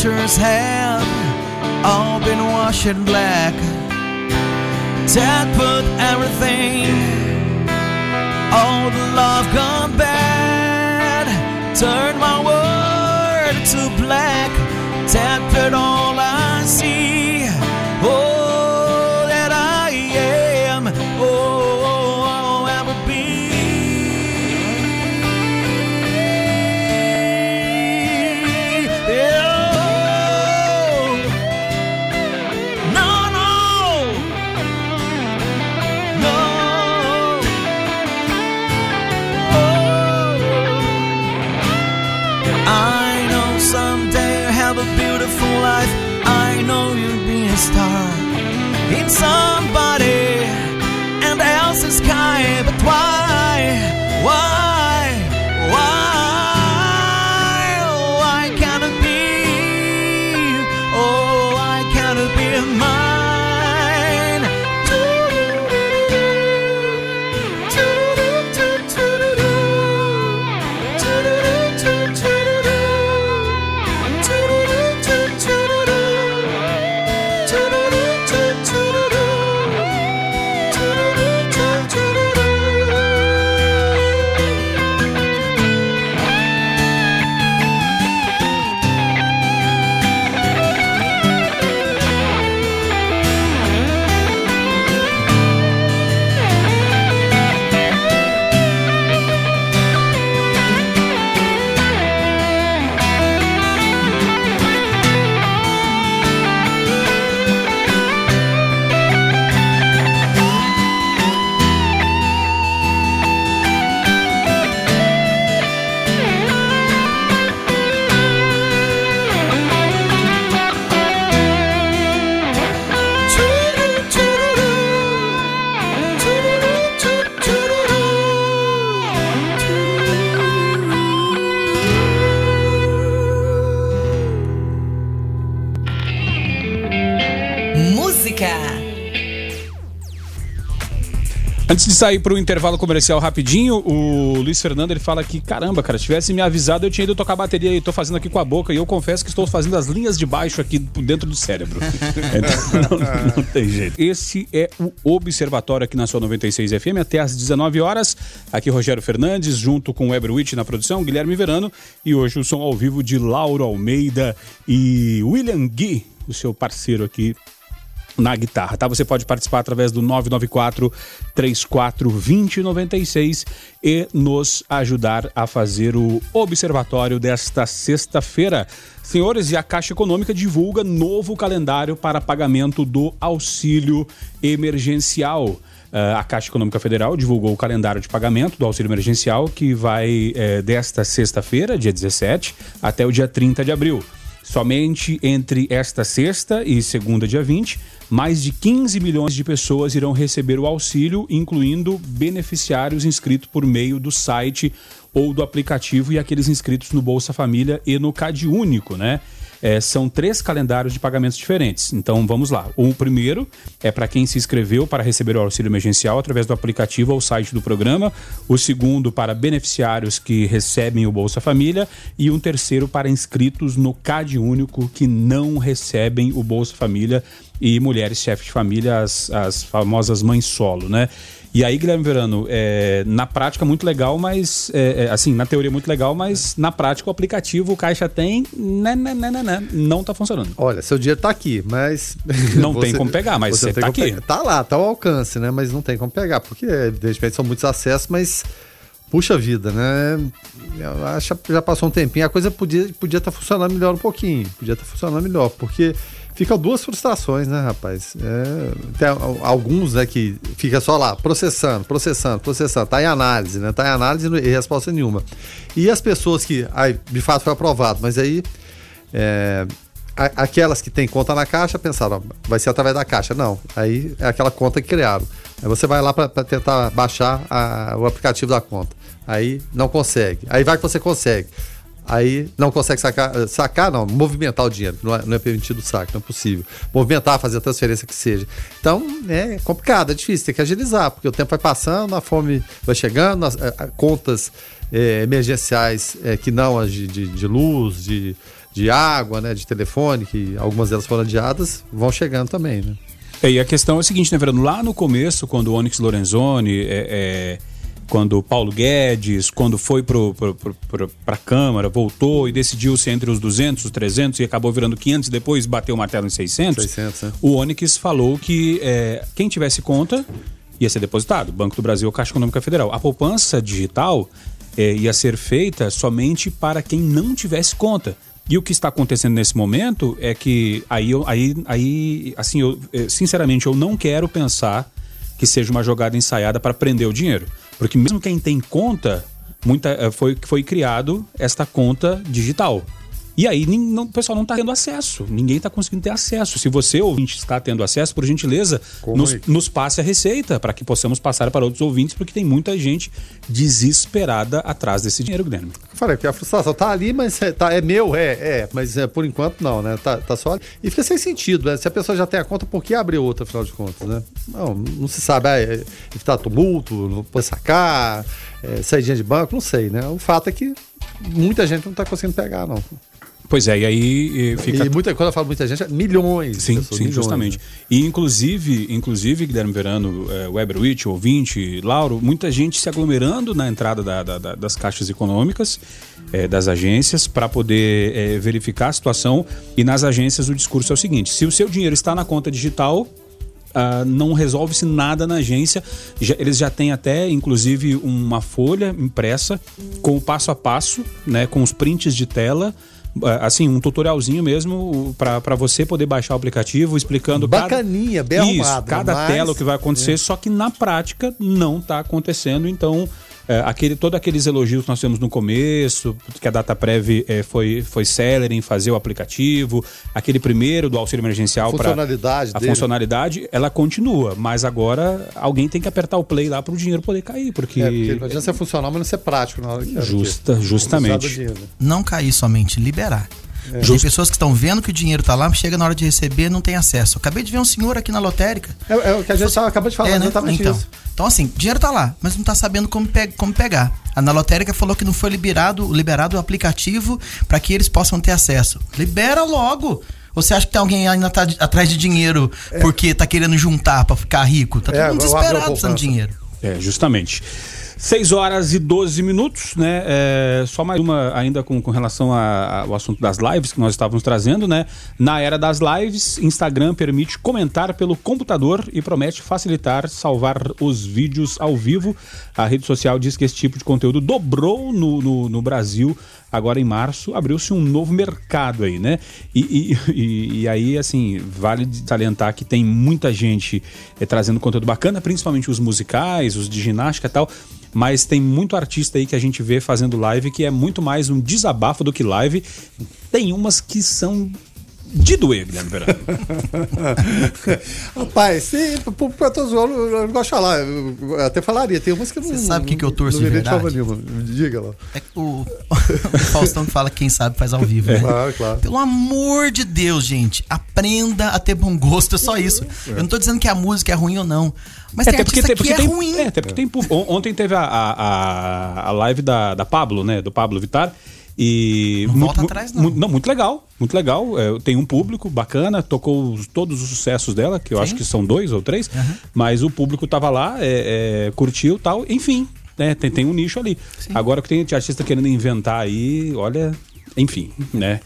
Pictures have all been washed in black. That put everything, all the love gone bad. Turned my world to black. That put all I in sair para o intervalo comercial rapidinho, o Luiz Fernando ele fala que, caramba, cara, se tivesse me avisado, eu tinha ido tocar bateria e tô fazendo aqui com a boca. E eu confesso que estou fazendo as linhas de baixo aqui dentro do cérebro. Então, não, não tem jeito. Esse é o Observatório aqui na sua 96 FM até às 19 horas. Aqui Rogério Fernandes, junto com o Weber Witt na produção, Guilherme Verano. E hoje o som ao vivo de Lauro Almeida e William Gui, o seu parceiro aqui na guitarra, tá? Você pode participar através do 994 34 2096 e nos ajudar a fazer o observatório desta sexta-feira. Senhores, e a Caixa Econômica divulga novo calendário para pagamento do auxílio emergencial. Uh, a Caixa Econômica Federal divulgou o calendário de pagamento do auxílio emergencial que vai eh, desta sexta-feira, dia 17, até o dia 30 de abril. Somente entre esta sexta e segunda, dia 20, mais de 15 milhões de pessoas irão receber o auxílio, incluindo beneficiários inscritos por meio do site ou do aplicativo e aqueles inscritos no Bolsa Família e no Cade Único, né? É, são três calendários de pagamentos diferentes. Então vamos lá. O primeiro é para quem se inscreveu para receber o auxílio emergencial através do aplicativo ou site do programa. O segundo para beneficiários que recebem o Bolsa Família. E um terceiro para inscritos no CAD Único que não recebem o Bolsa Família e mulheres chefes de família, as, as famosas mães solo, né? E aí, Guilherme Verano, é, na prática muito legal, mas é, é, assim, na teoria muito legal, mas na prática o aplicativo o Caixa tem, né, né, né, né, né, não tá funcionando. Olha, seu dinheiro tá aqui, mas. Não tem como pegar, mas você, tá aqui. Pegar. Tá lá, tá ao alcance, né? Mas não tem como pegar, porque de repente são muitos acessos, mas. Puxa vida, né? Eu acho que já passou um tempinho, a coisa podia estar podia tá funcionando melhor um pouquinho. Podia estar tá funcionando melhor, porque fica duas frustrações, né, rapaz? É, tem alguns, né, que fica só lá, processando, processando, processando, tá em análise, né? Tá em análise e resposta nenhuma. E as pessoas que, aí, de fato foi aprovado, mas aí é, aquelas que têm conta na caixa pensaram, vai ser através da caixa. Não, aí é aquela conta que criaram. Aí você vai lá para tentar baixar a, o aplicativo da conta. Aí não consegue. Aí vai que você consegue aí não consegue sacar, sacar não, movimentar o dinheiro, não é, não é permitido o saque, não é possível. Movimentar, fazer a transferência que seja. Então, é complicado, é difícil, tem que agilizar, porque o tempo vai passando, a fome vai chegando, as, contas é, emergenciais é, que não as de, de, de luz, de, de água, né, de telefone, que algumas delas foram adiadas, vão chegando também, né? É, e a questão é a seguinte, né, Verano? Lá no começo, quando o Onyx Lorenzoni é, é quando o Paulo Guedes, quando foi para a Câmara, voltou e decidiu-se entre os 200, os 300 e acabou virando 500 e depois bateu o martelo em 600, 600 é. o Onyx falou que é, quem tivesse conta ia ser depositado, Banco do Brasil ou Caixa Econômica Federal. A poupança digital é, ia ser feita somente para quem não tivesse conta. E o que está acontecendo nesse momento é que aí, aí, aí assim, eu, é, sinceramente, eu não quero pensar que seja uma jogada ensaiada para prender o dinheiro. Porque mesmo quem tem conta, muita, eh, foi, foi criado esta conta digital. E aí não, o pessoal não está tendo acesso, ninguém está conseguindo ter acesso. Se você, ouvinte, está tendo acesso, por gentileza, nos, nos, passe a receita para que possamos passar para outros ouvintes, porque tem muita gente desesperada atrás desse dinheiro, Guilherme. Eu falei que a frustração está ali, mas é, tá, é meu, é, é, mas é, por enquanto não, né? Tá, tá só ali. E fica sem sentido, né? Se a pessoa já tem a conta, por que abrir outra, afinal de contas, né? Não, não se sabe, ah, é, evitar tumulto, não pode sacar, é, saidinha de banco, não sei, né? O fato é que muita gente não está conseguindo pegar, não. Pois é, e aí fica. E muita, quando eu falo muita gente, é milhões. Sim, pessoas, sim, milhões, justamente. Né? E inclusive, inclusive, Guilherme Verano, é, Weber Witt, ouvinte, Lauro, muita gente se aglomerando na entrada da, da, da, das caixas econômicas, é, das agências, para poder é, verificar a situação. E nas agências o discurso é o seguinte: se o seu dinheiro está na conta digital, Uh, não resolve-se nada na agência. Já, eles já têm até, inclusive, uma folha impressa com o passo a passo, né, com os prints de tela assim, um tutorialzinho mesmo para você poder baixar o aplicativo, explicando Bacaninha, cada, bem isso, arrumado. Cada mas... tela o que vai acontecer, é. só que na prática não está acontecendo, então é, aquele, todos aqueles elogios que nós temos no começo, que a DataPrev é, foi, foi célere em fazer o aplicativo, aquele primeiro do auxílio emergencial para funcionalidade a funcionalidade, ela continua, mas agora alguém tem que apertar o play lá para o dinheiro poder cair, porque... É, porque não adianta ser funcional, mas não ser prático na hora que Justa, justamente. Não cair somente, liberar. Tem Justo. pessoas que estão vendo que o dinheiro tá lá, chega na hora de receber não tem acesso. Eu acabei de ver um senhor aqui na lotérica. É, é o que a gente acabou de falar, É, né? exatamente então, isso. Então, assim, dinheiro tá lá, mas não tá sabendo como, pe- como pegar. A na lotérica falou que não foi liberado, liberado o aplicativo para que eles possam ter acesso. Libera logo! Ou você acha que tem alguém ainda tá atrás de dinheiro porque tá querendo juntar para ficar rico? Tá todo É, mundo desesperado precisando de dinheiro. É, justamente. 6 horas e 12 minutos, né? É, só mais uma ainda com, com relação ao assunto das lives que nós estávamos trazendo, né? Na era das lives, Instagram permite comentar pelo computador e promete facilitar salvar os vídeos ao vivo. A rede social diz que esse tipo de conteúdo dobrou no, no, no Brasil. Agora em março abriu-se um novo mercado aí, né? E, e- e- aí, assim, vale salientar que tem muita gente eh, trazendo conteúdo bacana, principalmente os musicais, os de ginástica e tal. Mas tem muito artista aí que a gente vê fazendo live que é muito mais um desabafo do que live. Tem umas que são de doer, Guilherme Verano. Rapaz, sim, pro- pro- eu tô zoando, eu não gosto de falar. Eu até falaria, tem umas que eu não. Você sabe o que que eu torço de verdade? nenhuma. Diga lá. É o, o Faustão que fala que quem sabe faz ao vivo, né? Claro, claro. Pelo amor de Deus, gente, aprenda a ter bom gosto, é só isso. Eu não tô dizendo que a música é ruim ou não, mas tem artista tem- que é tem, ruim. É, até porque tem Ontem teve a, a, a- a live da, da Pablo, né? Do Pablo Vittar. E Não muito, volta atrás, não. mu- não, muito legal, muito legal. É, tem um público bacana, tocou os- todos os sucessos dela, que eu acho que são dois ou três, mas o público tava lá, é, é, curtiu tal, enfim, né? Tem, tem um nicho ali. Agora o que tem artista querendo inventar aí, olha, enfim, né?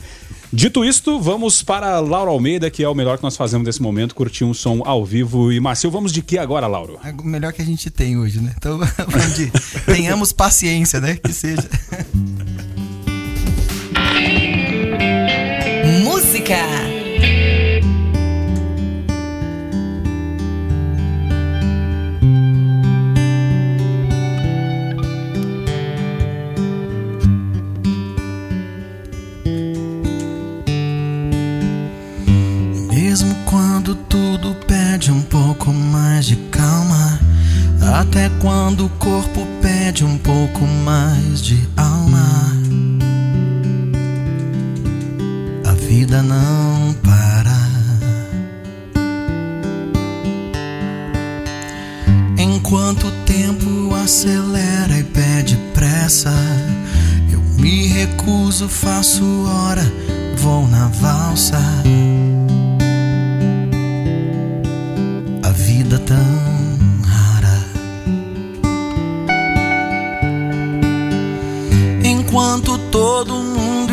Dito isto, vamos para Laura Almeida, que é o melhor que nós fazemos nesse momento, curtir um som ao vivo e macio. Vamos de que agora, Lauro? É o melhor que a gente tem hoje, né? Então, vamos de, tenhamos paciência, né? Que seja. Música. Mesmo quando tudo pede um pouco mais de calma, até quando o corpo pede um pouco mais de alma, vida não para. Enquanto o tempo acelera e pede pressa, eu me recuso, faço hora, vou na valsa. A vida tão rara. Enquanto todo mundo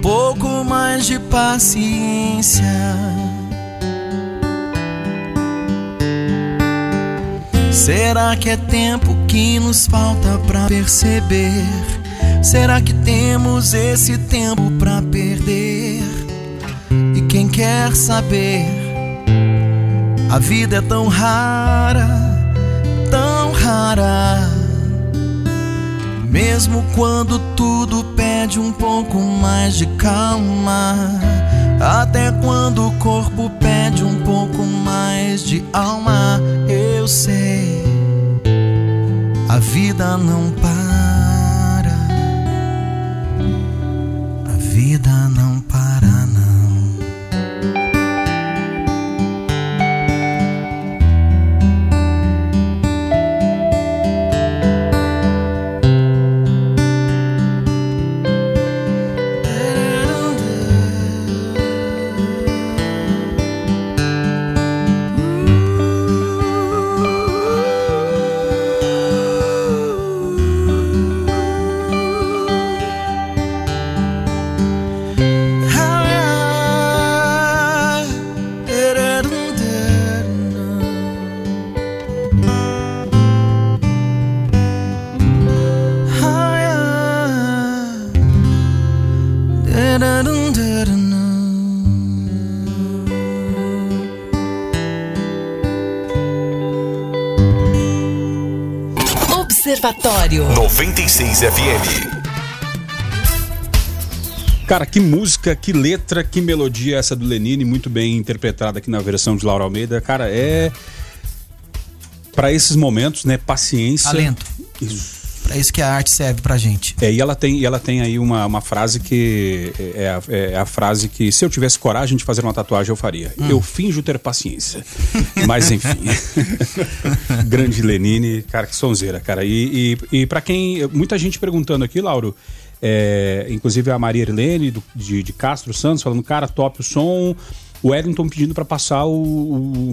Um pouco mais de paciência. Será que é tempo que nos falta pra perceber? Será que temos esse tempo pra perder? E quem quer saber? A vida é tão rara, tão rara. Mesmo quando tudo pede um pouco mais de calma, até quando o corpo pede um pouco mais de alma, eu sei, a vida não para, a vida não Observatório. 96 FM. Cara, que música, que letra, que melodia essa do Lenine, muito bem interpretada aqui na versão de Laura Almeida. Cara, é para esses momentos, né, paciência. Talento. Isso. Pra isso que a arte serve pra gente. É, e ela tem, e ela tem aí uma, uma frase que é a, é a frase que se eu tivesse coragem de fazer uma tatuagem eu faria. Hum. Eu finjo ter paciência. Mas enfim. Grande Lenine, cara, que sonzeira, cara. E, e, e para quem. Muita gente perguntando aqui, Lauro. é, inclusive a Maria Irlene do- de, de Castro Santos falando, cara, top o som. O Wellington pedindo para passar o,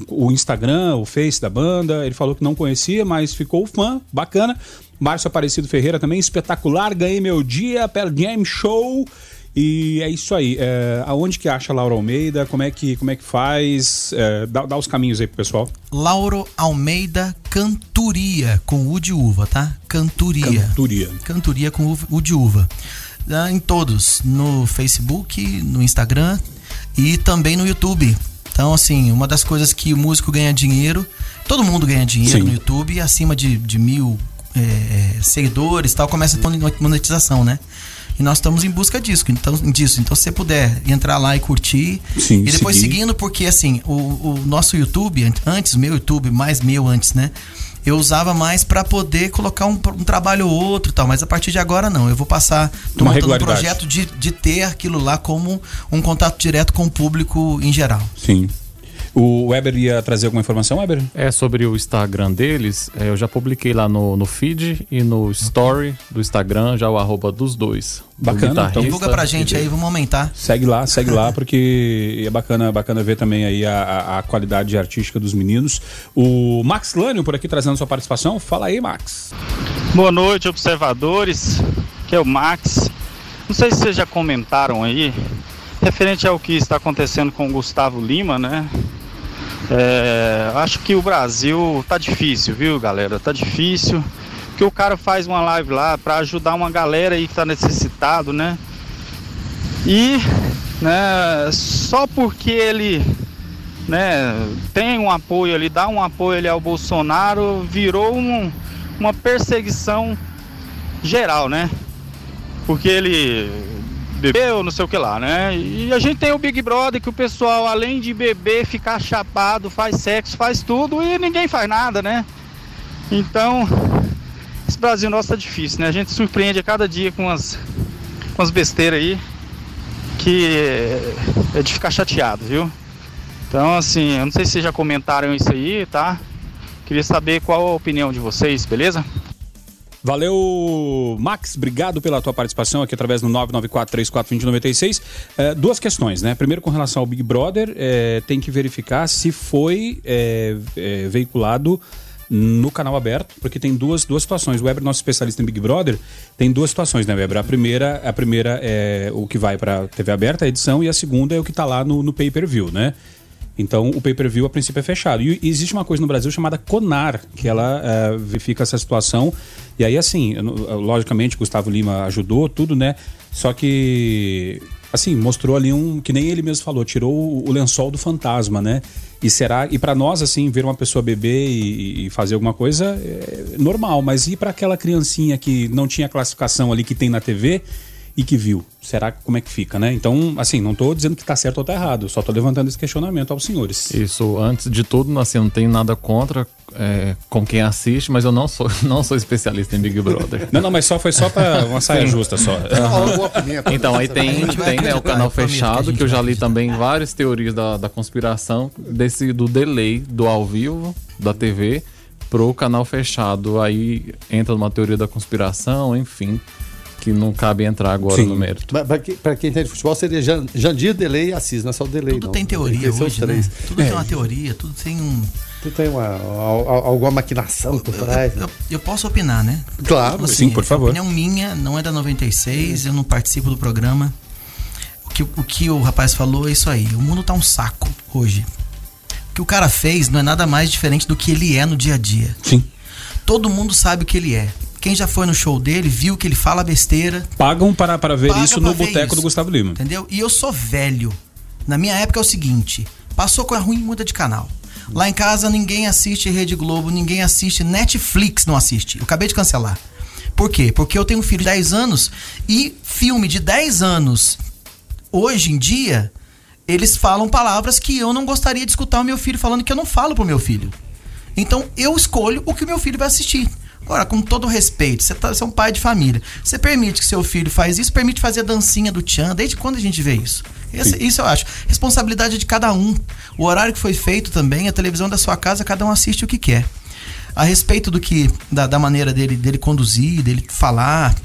o, o Instagram, o Face da banda. Ele falou que não conhecia, mas ficou fã, bacana. Márcio Aparecido Ferreira também, espetacular. Ganhei meu dia pela Game Show. E é isso aí. É, aonde que acha Laura Almeida? Como é que, como é que faz? É, dá, dá os caminhos aí pro pessoal. Lauro Almeida Canturia, com U de uva, tá? Canturia. Canturia. Canturia com U- U de uva. Ah, Em todos, no Facebook, no Instagram e também no YouTube. Então, assim, uma das coisas que o músico ganha dinheiro, todo mundo ganha dinheiro Sim. no YouTube, acima de, de mil é, seguidores e tal, começa a ter monetização, né? E nós estamos em busca disso. Então, disso. então se você puder entrar lá e curtir. Sim, e depois seguir. seguindo, porque assim, o, o nosso YouTube, an- antes, meu YouTube, mais meu antes, né? Eu usava mais pra poder colocar um, um trabalho ou outro tal, mas a partir de agora não. Eu vou passar, Uma um projeto de, de ter aquilo lá como um contato direto com o público em geral. Sim. O Weber ia trazer alguma informação, Weber? É sobre o Instagram deles, é, eu já publiquei lá no, no feed e no story do Instagram, já o arroba dos dois. do Bacana, então Divulga pra gente e aí, vamos aumentar. Segue lá, segue lá, porque é bacana, bacana ver também aí a, a- a qualidade artística dos meninos. O Max Lânio por aqui trazendo sua participação. Fala aí, Max. Boa noite, observadores. Que é o Max. Não sei se vocês já comentaram aí, referente ao que está acontecendo com o Gustavo Lima, né? É, acho que o Brasil tá difícil, viu, galera? Tá difícil. Porque o cara faz uma live lá para ajudar uma galera aí que tá necessitado, né? E, né, só porque ele né, tem um apoio ali, dá um apoio ali ao Bolsonaro, virou um- uma perseguição geral, né? Porque ele bebeu, não sei o que lá, né? E a gente tem o Big Brother que o pessoal, além de beber, ficar chapado, faz sexo, faz tudo e ninguém faz nada, né? Então, esse Brasil nosso tá difícil, né? A gente surpreende a cada dia com as, com as besteiras aí que é- é de ficar chateado, viu? Então, assim, eu não sei se já comentaram isso aí, tá? Queria saber qual a opinião de vocês, beleza? Valeu, Max. Obrigado pela tua participação aqui através do 994-34-2096. É, duas questões, né? Primeiro, com relação ao Big Brother, é, tem que verificar se foi é, é, veiculado no canal aberto, porque tem duas, duas situações. O Weber, nosso especialista em Big Brother, tem duas situações, né, Weber? A primeira, a primeira é o que vai para TV aberta, a edição, e a segunda é o que tá lá no, no pay-per-view, né? Então, o pay-per-view, a princípio, é fechado. E existe uma coisa no Brasil chamada CONAR, que ela eh, verifica essa situação. E aí, assim, logicamente, Gustavo Lima ajudou, tudo, né? Só que, assim, mostrou ali um, que nem ele mesmo falou, tirou o, o lençol do fantasma, né? E será, e para nós, assim, ver uma pessoa beber e, e fazer alguma coisa é normal, mas e para aquela criancinha que não tinha classificação ali que tem na TV e que viu? Será que como é que fica, né? Então, assim, não tô dizendo que tá certo ou tá errado, só tô levantando esse questionamento aos senhores. Isso, antes de tudo, assim, eu não tenho nada contra é, com quem assiste, mas eu não sou, não sou especialista em Big Brother. Não, não, mas só foi só para uma saia justa só. Então, aí tem, tem né, o canal fechado, que eu já li também várias teorias da, da conspiração, desse do delay do ao vivo da TV pro canal fechado. Aí entra numa teoria da conspiração, enfim, que não cabe entrar agora Sim. no mérito. Mas Pra, quem- quem entende futebol, seria Jan- Jandir, Delay e Assis, não é só o Delay. Tudo não. tem teoria os hoje, né? Tudo tem uma teoria, tudo tem um... Tu tem uma, al- al- alguma maquinação por trás? né? Eu, eu posso opinar, né? Claro. Sim, por favor. A opinião minha, não é da 96, eu não participo do programa. O que, o que o rapaz falou é isso aí. O mundo tá um saco hoje. O que o cara fez não é nada mais diferente do que ele é no dia a dia. Sim. Todo mundo sabe o que ele é. Quem já foi no show dele viu que ele fala besteira, Pagam para, para ver Paga isso no boteco do Gustavo Lima. entendeu? E eu sou velho. Na minha época é o seguinte: passou com a ruim, muda de canal. Lá em casa ninguém assiste Rede Globo, ninguém assiste Netflix, não assiste. Eu acabei de cancelar. Por quê? Porque eu tenho um filho de 10 anos e filme de 10 anos, hoje em dia, eles falam palavras que eu não gostaria de escutar o meu filho falando que eu não falo pro meu filho. Então eu escolho o que o meu filho vai assistir. Agora, com todo respeito, você, tá, você é um pai de família. Você permite que seu filho faz isso, permite fazer a dancinha do Tchan. Desde quando a gente vê isso? Esse- isso eu acho. Responsabilidade de cada um. O horário que foi feito também, a televisão da sua casa, cada um assiste o que quer. A respeito do que. da, da maneira dele, dele conduzir, dele falar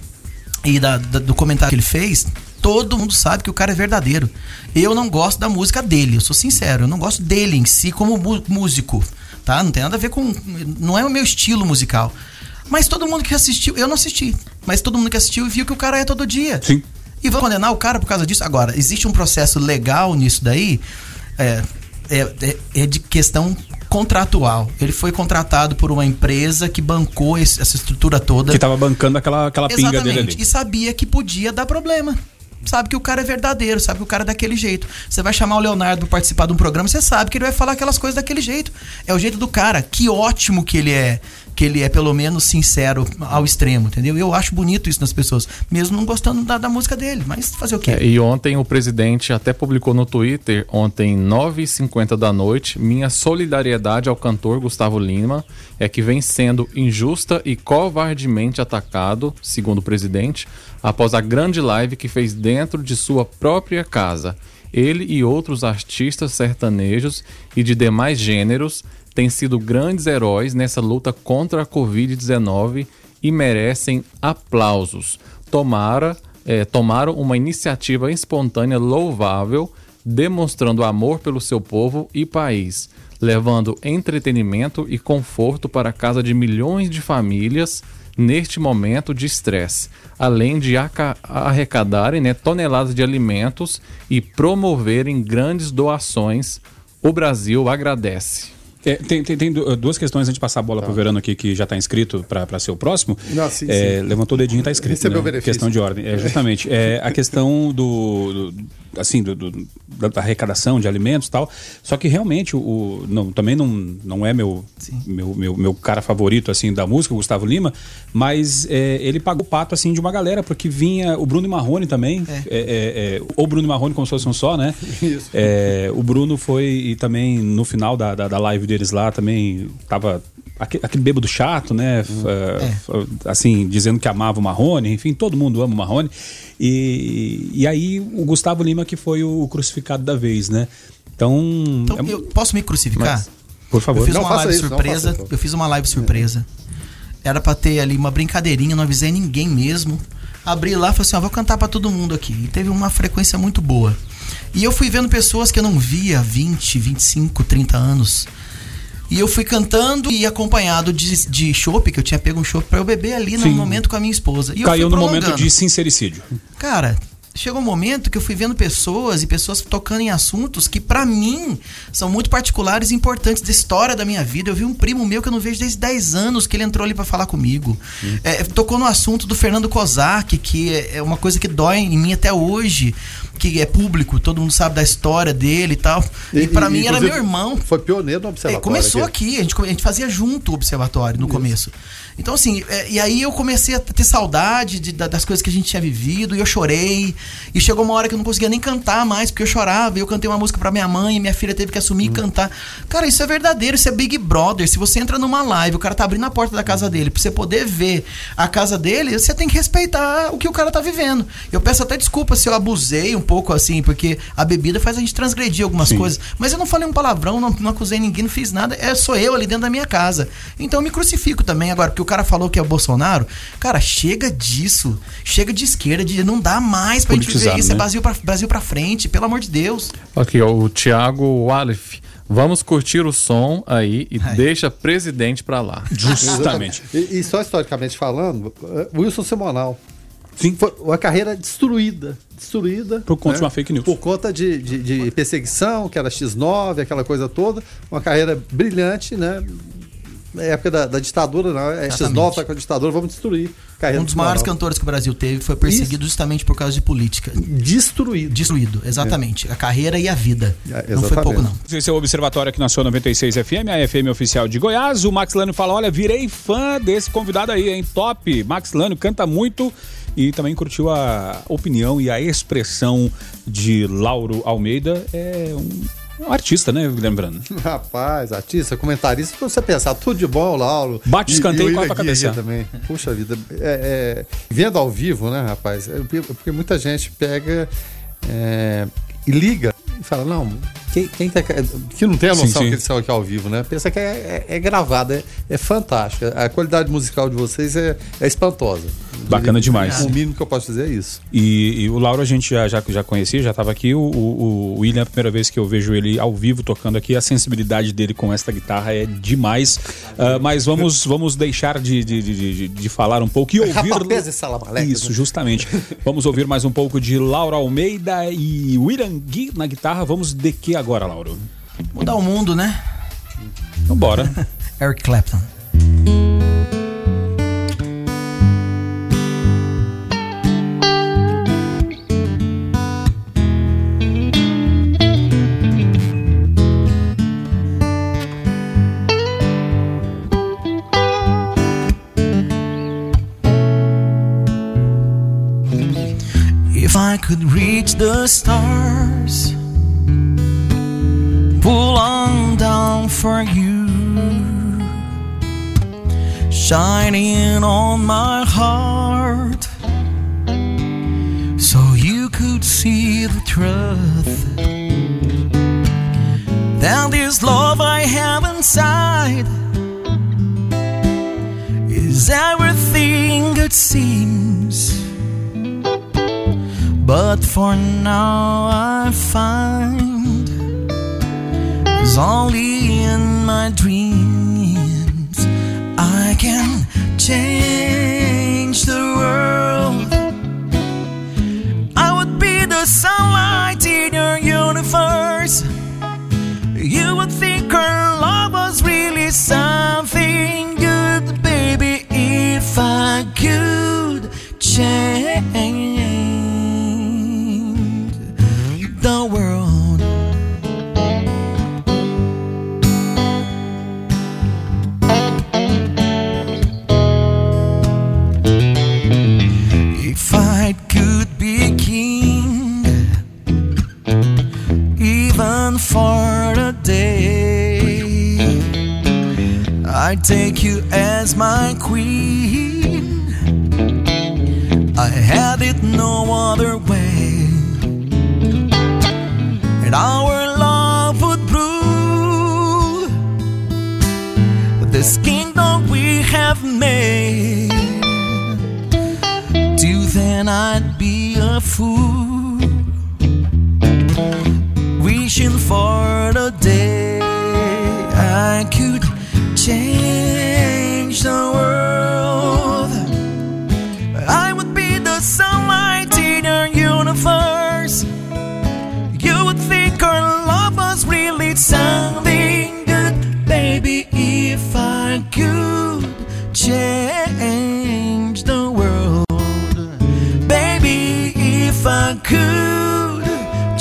e da- da- do comentário que ele fez, todo mundo sabe que o cara é verdadeiro. Eu não gosto da música dele, eu sou sincero, eu não gosto dele em si como músico, tá? Não tem nada a ver com. Não é o meu estilo musical. Mas todo mundo que assistiu, eu não assisti, mas todo mundo que assistiu viu que o cara é todo dia. Sim. E vão condenar o cara por causa disso? Agora, existe um processo legal nisso daí, é, é, é- é de questão contratual. Ele foi contratado por uma empresa que bancou esse- essa estrutura toda. Que tava bancando aquela, aquela pinga dele ali. E sabia que podia dar problema. Sabe que o cara é verdadeiro, sabe que o cara é daquele jeito. Você vai chamar o Leonardo pra participar de um programa, você sabe que ele vai falar aquelas coisas daquele jeito. É o jeito do cara. Que ótimo que ele é, que ele é pelo menos sincero ao extremo, entendeu? Eu acho bonito isso nas pessoas, mesmo não gostando da, da música dele. Mas fazer o quê? É, e ontem o presidente até publicou no Twitter, ontem 9h50 da noite, minha solidariedade ao cantor Gustavo Lima é que vem sendo injusta e covardemente atacado, segundo o presidente, após a grande live que fez dentro de sua própria casa. Ele e outros artistas sertanejos e de demais gêneros têm sido grandes heróis nessa luta contra a Covid-19 e merecem aplausos. Tomara, eh, tomaram uma iniciativa espontânea louvável, demonstrando amor pelo seu povo e país, levando entretenimento e conforto para a casa de milhões de famílias neste momento de estresse, além de arrecadarem né, toneladas de alimentos e promoverem grandes doações. O Brasil agradece. É, tem, tem- tem du- duas questões antes de passar a bola pro Verano aqui, que já está inscrito para ser o próximo. Não, sim, É, sim. Levantou o dedinho e tá inscrito. Recebeu né? o benefício. Questão de ordem. É, justamente. É, a questão do. do- assim, do, do- da, da arrecadação de alimentos e tal. Só que realmente, o, o- não, também não, não é meu, meu, meu, meu cara favorito assim da música, o Gustavo Lima, mas é, ele pagou o pato assim de uma galera, porque vinha o Bruno e Marrone também. É, é, é, ou Bruno e Marrone como se fosse um só, né? Isso. É, o Bruno foi e também no final da, da, da live deles lá também tava aque- aquele bêbado chato, né? F- É. Assim, dizendo que amava o Marrone, enfim, todo mundo ama o Marrone. E, e aí o Gustavo Lima que foi o crucificado da vez, né? Então. Então, é- eu posso me crucificar? Mas, por favor. Eu fiz Não, uma live isso, surpresa. isso. eu fiz uma live surpresa. Era pra ter ali uma brincadeirinha, não avisei ninguém mesmo. Abri lá e falei assim: ó, vou cantar pra todo mundo aqui. E teve uma frequência muito boa. E eu fui vendo pessoas que eu não via há 20, 25, 30 anos. E eu fui cantando e acompanhado de, de chopp, que eu tinha pego um chopp pra eu beber ali no Sim. momento com a minha esposa. E Caiu no momento de sincericídio. Cara, chegou um momento que eu fui vendo pessoas e pessoas tocando em assuntos que pra mim são muito particulares e importantes da história da minha vida. Eu vi um primo meu que eu não vejo desde 10 anos que ele entrou ali pra falar comigo. É, tocou no assunto do Fernando Kozak, que é é uma coisa que dói em mim até hoje, que é público, todo mundo sabe da história dele e tal. E, pra mim era meu irmão. Foi pioneiro no É, observatório. começou aqui, a gente, a gente fazia junto o observatório no começo. Então, assim, é, e aí eu comecei a ter saudade de- da- das coisas que a gente tinha vivido, e eu chorei. E chegou uma hora que eu não conseguia nem cantar mais, porque eu chorava. E eu cantei uma música pra minha mãe, e minha filha teve que assumir e cantar. Cara, isso é verdadeiro, isso é Big Brother. Se você entra numa live, o cara tá abrindo a porta da casa dele, pra você poder ver a casa dele, você tem que respeitar o que o cara tá vivendo. Eu peço até desculpa se eu abusei um pouco, assim, porque a bebida faz a gente transgredir algumas Sim. coisas. Mas eu não falei um palavrão, não, não acusei ninguém, não fiz nada. É sou eu ali dentro da minha casa. Então eu me crucifico também. Agora, porque o cara falou que é o Bolsonaro, cara, chega disso. Chega de esquerda, de não dá mais pra gente viver Politizado, isso. É né? Brasil pra, Brasil pra frente, pelo amor de Deus. Aqui, ó, o Thiago Walif. Vamos curtir o som aí e deixa presidente pra lá. E, e só historicamente falando, eh, Wilson Simonal. Foi uma carreira destruída. Destruída. Por conta de uma fake news. Por conta de, de- de perseguição, que era X9, aquela coisa toda. Uma carreira brilhante, né? Na época da, da ditadura, não. É X9 tá com a ditadura, vamos destruir. Um dos maiores cantores que o Brasil teve foi perseguido justamente por causa de política. Destruído. Destruído, exatamente. A carreira e a vida. É, não foi pouco, não. Esse é o Observatório aqui na sua 96 FM, a FM oficial de Goiás. O Max Lânio fala: olha, virei fã desse convidado aí, hein? Top! Max Lânio canta muito e também curtiu a opinião e a expressão de Lauro Almeida. É um, um artista, né? Lembrando. Rapaz, artista, comentarista, pra você pensar, tudo de bom, Lauro. Bate o escanteio e o corta cabecear. Guia também. Puxa vida. É, é, vendo ao vivo, né, rapaz? é porque muita gente pega é, e liga e fala, não, quem, quem tá, que não tem a Sim, noção sim. que eles são aqui ao vivo, né? Pensa que é, é, é gravado, é, é fantástico. A qualidade musical de vocês é, é espantosa. Bacana demais. O mínimo que eu posso dizer é isso. E, e o Lauro a gente já, já, já conhecia, já estava aqui. O, o, o William, a primeira vez que eu vejo ele ao vivo tocando aqui, a sensibilidade dele com esta guitarra é demais. Ah, mas vamos, vamos deixar de, de, de, de- falar um pouco e ouvir. Isso, né? justamente. vamos ouvir mais um pouco de Lauro Almeida e William Gui na guitarra. Vamos de que agora, Lauro? Mudar o mundo, né? Então bora. Eric Clapton. If I could reach the stars, shining on my heart, so you could see the truth. That this love I have inside is everything it seems. But for now, I find it's only in my dreams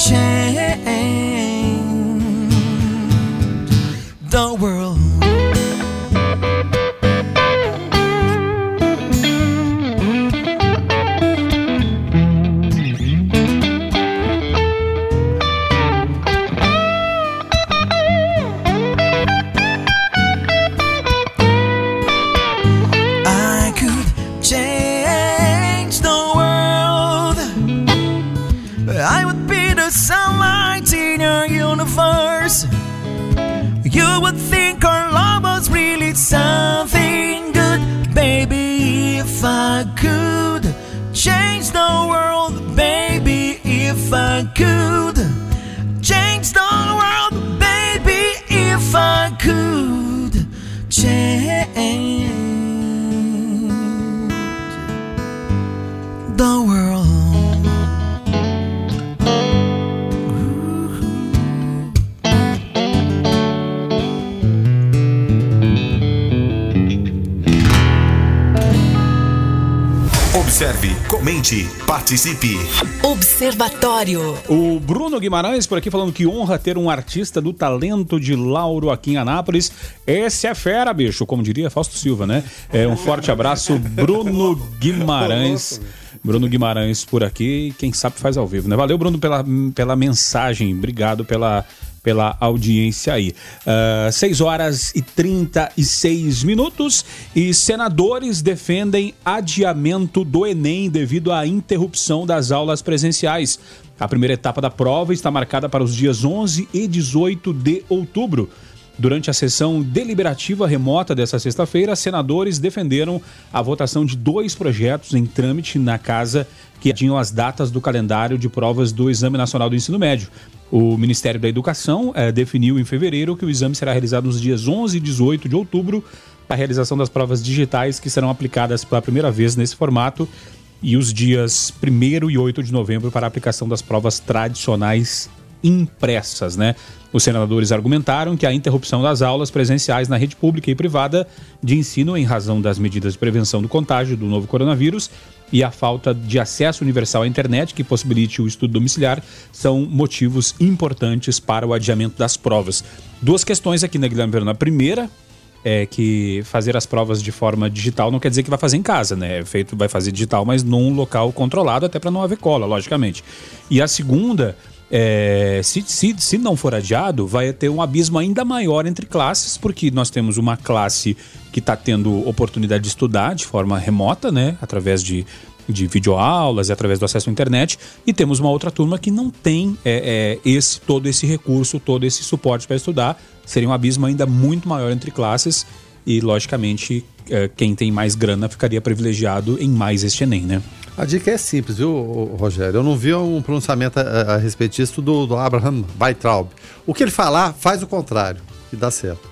change the world. Comente, participe. Observatório. O Bruno Guimarães por aqui falando que honra ter um artista do talento de Lauro aqui em Anápolis. Esse é fera, bicho, como diria Fausto Silva, né? É, um forte abraço, Bruno Guimarães. Bruno Guimarães por aqui, quem sabe faz ao vivo, né? Valeu, Bruno, pela, pela mensagem. Obrigado pela, pela audiência aí. Uh, 6 horas e 36 minutos e senadores defendem adiamento do Enem devido à interrupção das aulas presenciais. A primeira etapa da prova está marcada para os dias 11 e 18 de outubro. Durante a sessão deliberativa remota dessa sexta-feira, senadores defenderam a votação de dois projetos em trâmite na casa que tinham as datas do calendário de provas do Exame Nacional do Ensino Médio. O Ministério da Educação eh, definiu em fevereiro que o exame será realizado nos dias 11 e 18 de outubro para a realização das provas digitais que serão aplicadas pela primeira vez nesse formato e os dias 1 e 8 de novembro para a aplicação das provas tradicionais impressas, né? Os senadores argumentaram que a interrupção das aulas presenciais na rede pública e privada de ensino em razão das medidas de prevenção do contágio do novo coronavírus e a falta de acesso universal à internet que possibilite o estudo domiciliar são motivos importantes para o adiamento das provas. Duas questões aqui, né, Guilherme Verona? A primeira é que fazer as provas de forma digital não quer dizer que vai fazer em casa, né? É feito, vai fazer digital, mas num local controlado, até para não haver cola, logicamente. E a segunda é, se, se, se não for adiado, vai ter um abismo ainda maior entre classes, porque nós temos uma classe que está tendo oportunidade de estudar de forma remota, né, através de, de videoaulas e através do acesso à internet, e temos uma outra turma que não tem é, é, esse todo esse recurso, todo esse suporte para estudar. Seria um abismo ainda muito maior entre classes e, logicamente, é, quem tem mais grana ficaria privilegiado em mais este Enem, né? A dica é simples, viu, Rogério? Eu não vi um pronunciamento a, a respeito disso do, do Abraham Weitraub. O que ele falar, faz o contrário e dá certo.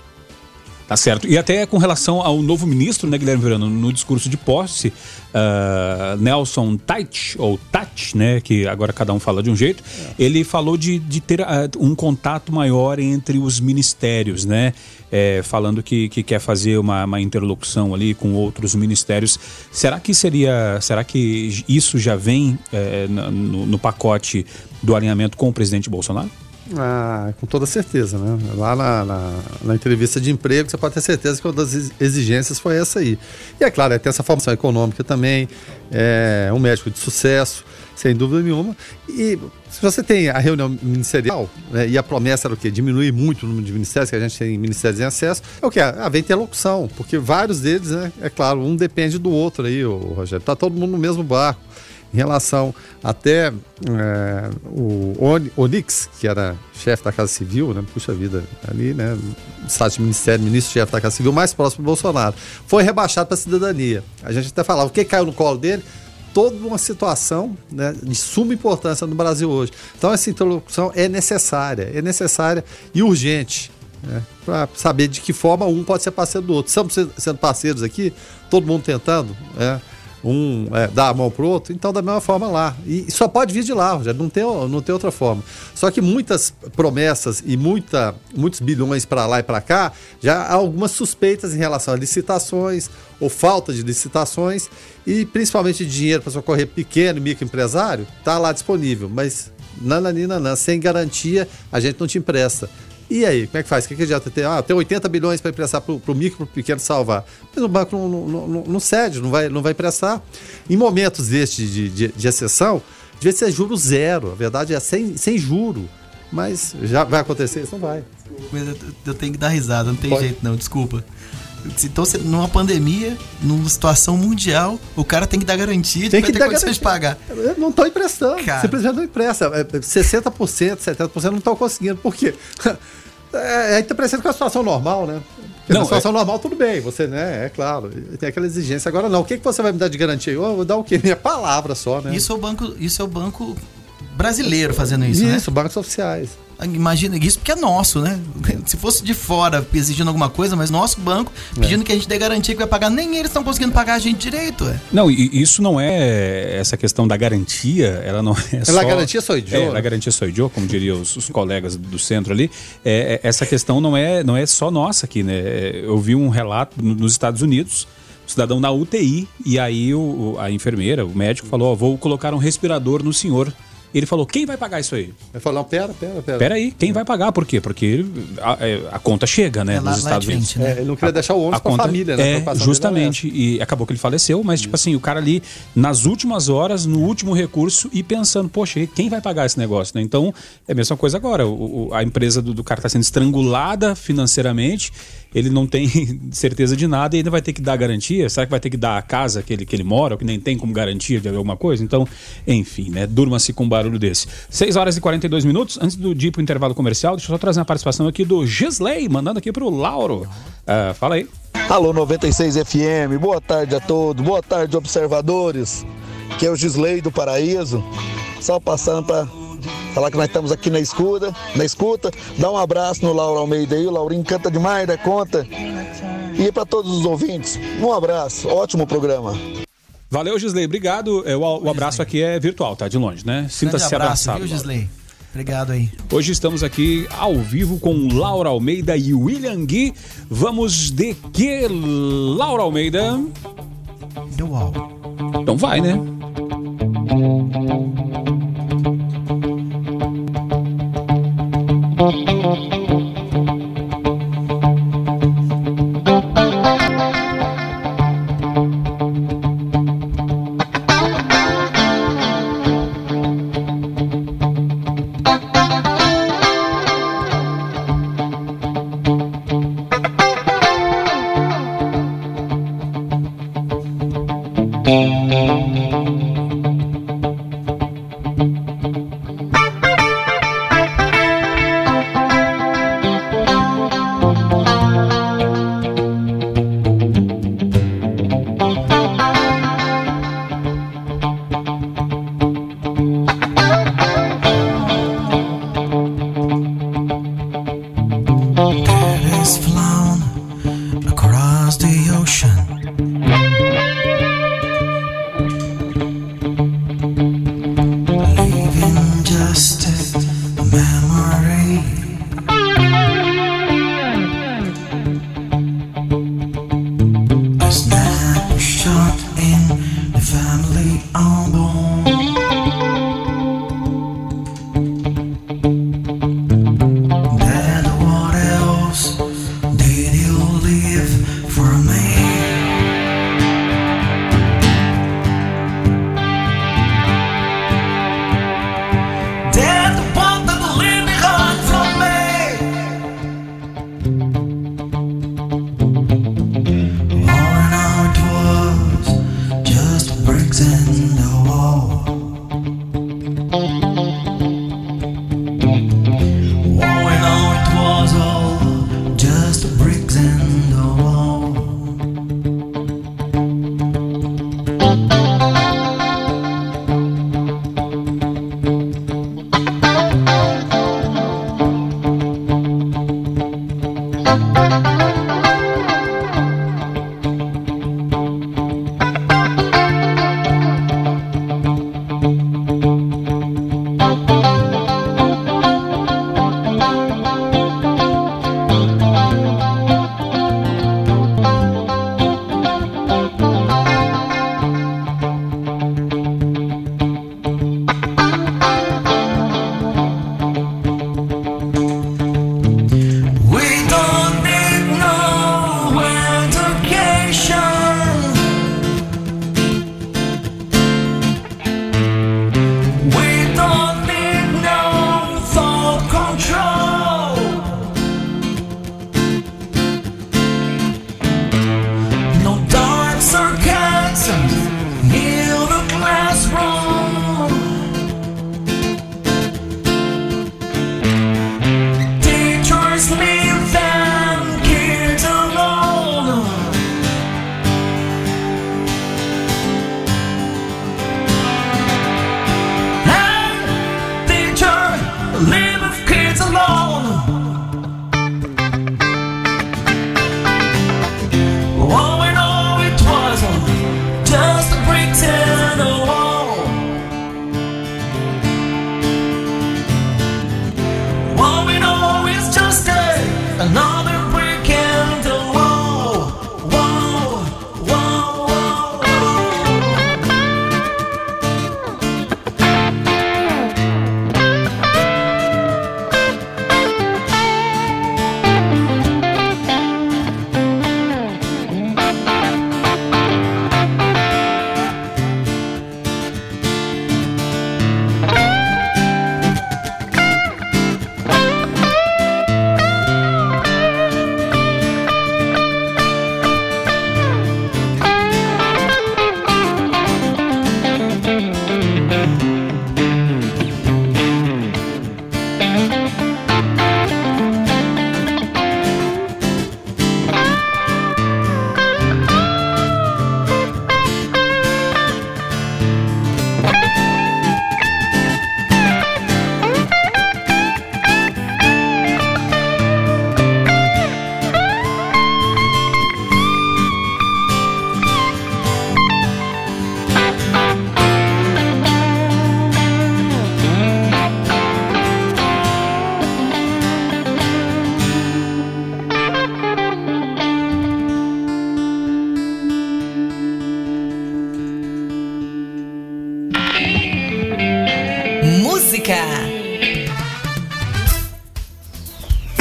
Tá certo. E até com relação ao novo ministro, né, Guilherme Verano, no discurso de posse, uh, Nelson Tait, ou Tat, né, que agora cada um fala de um jeito, é. ele falou de, de ter uh, um contato maior entre os ministérios, né, é, falando que, que quer fazer uma, uma interlocução ali com outros ministérios. Será que seria, será que isso já vem é, no, no pacote do alinhamento com o presidente Bolsonaro? Ah, com toda certeza, né? Lá na, na, na, entrevista de emprego, você pode ter certeza que uma das exigências foi essa aí. E é claro, é ter essa formação econômica também, é um médico de sucesso, sem dúvida nenhuma. E se você tem a reunião ministerial, né, e a promessa era o quê? Diminuir muito o número de ministérios, que a gente tem ministérios em acesso, é o quê? Haver interlocução, porque vários deles, né, é claro, um depende do outro aí, o Rogério. Tá todo mundo no mesmo barco em relação até é, o Onix, que era chefe da Casa Civil, né? Puxa vida, ali, né? Estado de Ministério, ministro-chefe da Casa Civil, mais próximo do Bolsonaro. Foi rebaixado para a cidadania. A gente até falava, o que caiu no colo dele? Toda uma situação né, de suma importância no Brasil hoje. Então, essa interlocução é necessária, é necessária e urgente. Né, para saber de que forma um pode ser parceiro do outro. Estamos sendo parceiros aqui, todo mundo tentando. Né? Um é, dá a mão pro outro, então da mesma forma lá. E só pode vir de lá, já não tem, não tem outra forma. Só que muitas promessas e muita, muitos bilhões para lá e para cá, já há algumas suspeitas em relação a licitações ou falta de licitações e principalmente dinheiro para socorrer pequeno e microempresário, tá lá disponível, mas nananina, sem garantia a gente não te empresta. E aí, como é que faz? O que, que adianta ter? Ah, tem 80 bilhões para emprestar para o micro, para o pequeno salvar. Mas o banco não, não, não, não, cede, não vai, não vai emprestar. Em momentos destes de, de, de exceção, devia ser juro zero. A verdade é sem, sem juro. Mas já vai acontecer? Isso não vai. Eu, eu tenho que dar risada, não tem Pode. jeito não, desculpa. Então, numa pandemia, numa situação mundial, o cara tem que dar garantia tem que ter dar condições de pagar. Eu não estou emprestando. Cara. Simplesmente não empresta. 60%, 70% não estão conseguindo. Por quê? É, aí tá parecendo com a situação normal, né? Porque não, na situação é... normal, tudo bem, você, né? É claro, tem aquela exigência. Agora não, o que, que você vai me dar de garantia? Eu vou dar o quê? Minha palavra só, né? Isso é o banco, isso é o banco brasileiro fazendo isso, isso né? Isso, bancos oficiais. Imagina isso porque é nosso, né? Se fosse de fora exigindo alguma coisa, mas nosso banco pedindo é. que a gente dê garantia que vai pagar, nem eles estão conseguindo pagar a gente direito. É. Não, e isso não é essa questão da garantia, ela não é só. Ela garantia sou eu. É, a garantia sou eu, como diriam os, os, colegas do centro ali. É, é, essa questão não é, não é só nossa aqui, né? Eu vi um relato nos Estados Unidos cidadão na UTI e aí o, o- a enfermeira, o médico falou, ó, vou colocar um respirador no senhor. Ele falou, quem vai pagar isso aí? Ele falou, não, pera, pera, pera. Pera aí, quem vai pagar? Por quê? Porque a, é, a conta chega, né, É, lá- nos lá Estados Unidos. né? É, ele não queria deixar o ônus A pra conta- família, né? A É, justamente. E acabou que ele faleceu, mas, tipo assim, o cara ali, nas últimas horas, no último recurso, e pensando, poxa, quem vai pagar esse negócio, né? Então, é a mesma coisa agora. O- o- a empresa do, do cara está sendo estrangulada financeiramente, ele não tem certeza de nada e ainda vai ter que dar garantia. Será que vai ter que dar a casa que ele, que ele mora, que nem tem como garantia de alguma coisa? Então, enfim, né? Durma-se com um barulho desse. 6 horas e 42 minutos. Antes do de ir pro intervalo comercial, deixa eu só trazer uma participação aqui do Gisley, mandando aqui pro Lauro. Ah, fala aí. Alô 96 FM, boa tarde a todos, boa tarde observadores, que é o Gisley do Paraíso, só passando para falar que nós estamos aqui na escuta, na escuta, dá um abraço no Lauro Almeida aí, o Laurinho canta demais da conta, e para todos os ouvintes, um abraço, ótimo programa. Valeu, Gisley. Obrigado. É, o, o abraço aqui é virtual, tá? De longe, né? Sinta-se abraçado. viu, Gisley? Obrigado aí. Hoje estamos aqui ao vivo com Laura Almeida e William Gui. Vamos de que, Laura Almeida? Deu uau. Então vai, né?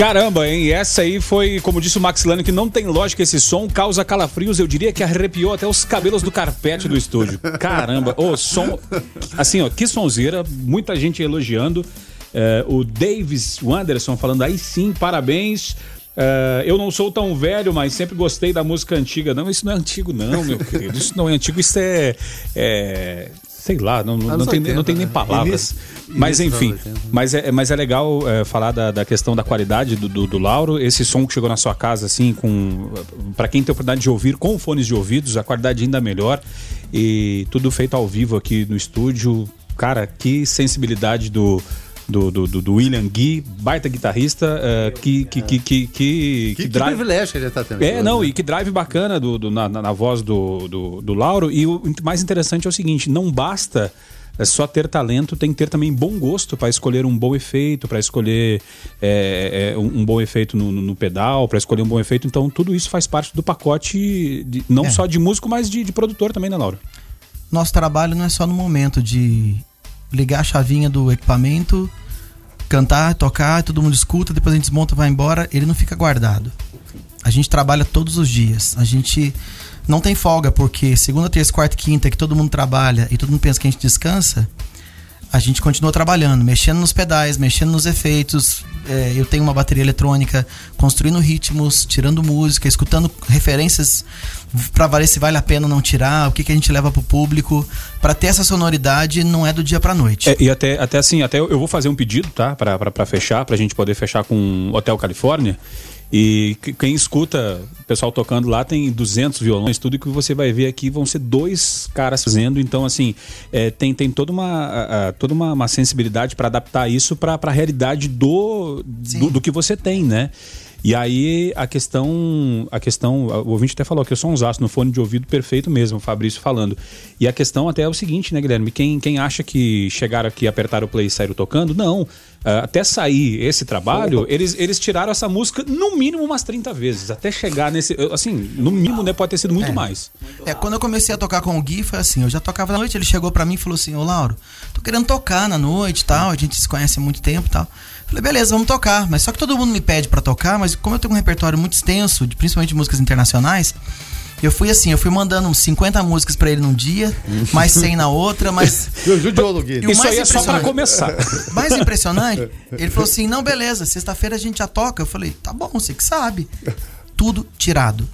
Caramba, hein? Essa aí foi, como disse o Max Lano, que não tem lógica esse som, causa calafrios, eu diria que arrepiou até os cabelos do carpete do estúdio. Caramba, o som, assim, ó, que sonzeira, muita gente elogiando. É, o Davis Wanderson falando aí sim, parabéns. É, eu não sou tão velho, mas sempre gostei da música antiga. Não, isso não é antigo, não, meu querido. Isso não é antigo, isso é. é sei lá, não, não, tem, 80, não tem nem né? palavras. Início- mas início enfim, 80. mas é, mas é legal é, falar da, da questão da qualidade do, do, do Lauro. Esse som que chegou na sua casa, assim, com. para quem tem a oportunidade de ouvir com fones de ouvidos, a qualidade ainda melhor. E tudo feito ao vivo aqui no estúdio. Cara, que sensibilidade do. Do, do, do- William Gui, baita guitarrista, é, que, que, que, que, que, Que, que privilégio que ele tá tendo. é, não, e que drive bacana do, do- na, na- na voz do, do, do Lauro. E o mais interessante é o seguinte: não basta é, só ter talento, tem que ter também bom gosto para escolher um bom efeito, para escolher é, é, um, um bom efeito no, no- no pedal, para escolher um bom efeito. Então, tudo isso faz parte do pacote, de- não É. só de músico, mas de, de produtor também, né, Lauro? Nosso trabalho não é só no momento de ligar a chavinha do equipamento, cantar, tocar, todo mundo escuta, depois a gente desmonta, vai embora, ele não fica guardado. A gente trabalha todos os dias. A gente não tem folga, porque segunda, terça, quarta e quinta, que todo mundo trabalha e todo mundo pensa que a gente descansa, a gente continua trabalhando, mexendo nos pedais, mexendo nos efeitos. É, eu tenho uma bateria eletrônica, construindo ritmos, tirando música, escutando referências para ver se vale a pena ou não tirar, o que, que a gente leva pro público. Para ter essa sonoridade, não é do dia pra noite. É, e até, até assim, até eu vou fazer um pedido, tá? Pra fechar, pra gente poder fechar com Hotel Califórnia. E que- quem escuta o pessoal tocando lá tem 200 violões, tudo que você vai ver aqui vão ser dois caras fazendo. Então, assim, é, tem, tem toda uma, a- a- toda uma, uma sensibilidade para adaptar isso para a realidade do, do, do que você tem, né? E aí a questão, a questão, o ouvinte até falou que eu sou um zaço no fone de ouvido perfeito mesmo, o Fabrício falando. E a questão até é o seguinte, né, Guilherme? Quem, quem acha que chegaram aqui, apertaram o play e saíram tocando, não. Ah, até sair esse trabalho, eles, eles tiraram essa música no mínimo umas 30 vezes. Até chegar nesse. Assim, no mínimo, né? Pode ter sido muito mais. É, quando eu comecei a tocar com o Gui, foi assim, eu já tocava na noite, ele chegou pra mim e falou assim, ô Lauro, tô querendo tocar na noite e tal, a gente se conhece há muito tempo e tal. Falei, beleza, vamos tocar. Mas só que todo mundo me pede pra tocar, mas como eu tenho um repertório muito extenso, de, principalmente de músicas internacionais, eu fui assim, eu fui mandando uns 50 músicas pra ele num dia, mais 100 na outra, mas... E Isso mais aí é só pra começar. mais impressionante, ele falou assim: não, beleza, sexta-feira a gente já toca. Eu falei, tá bom, você que sabe. Tudo tirado.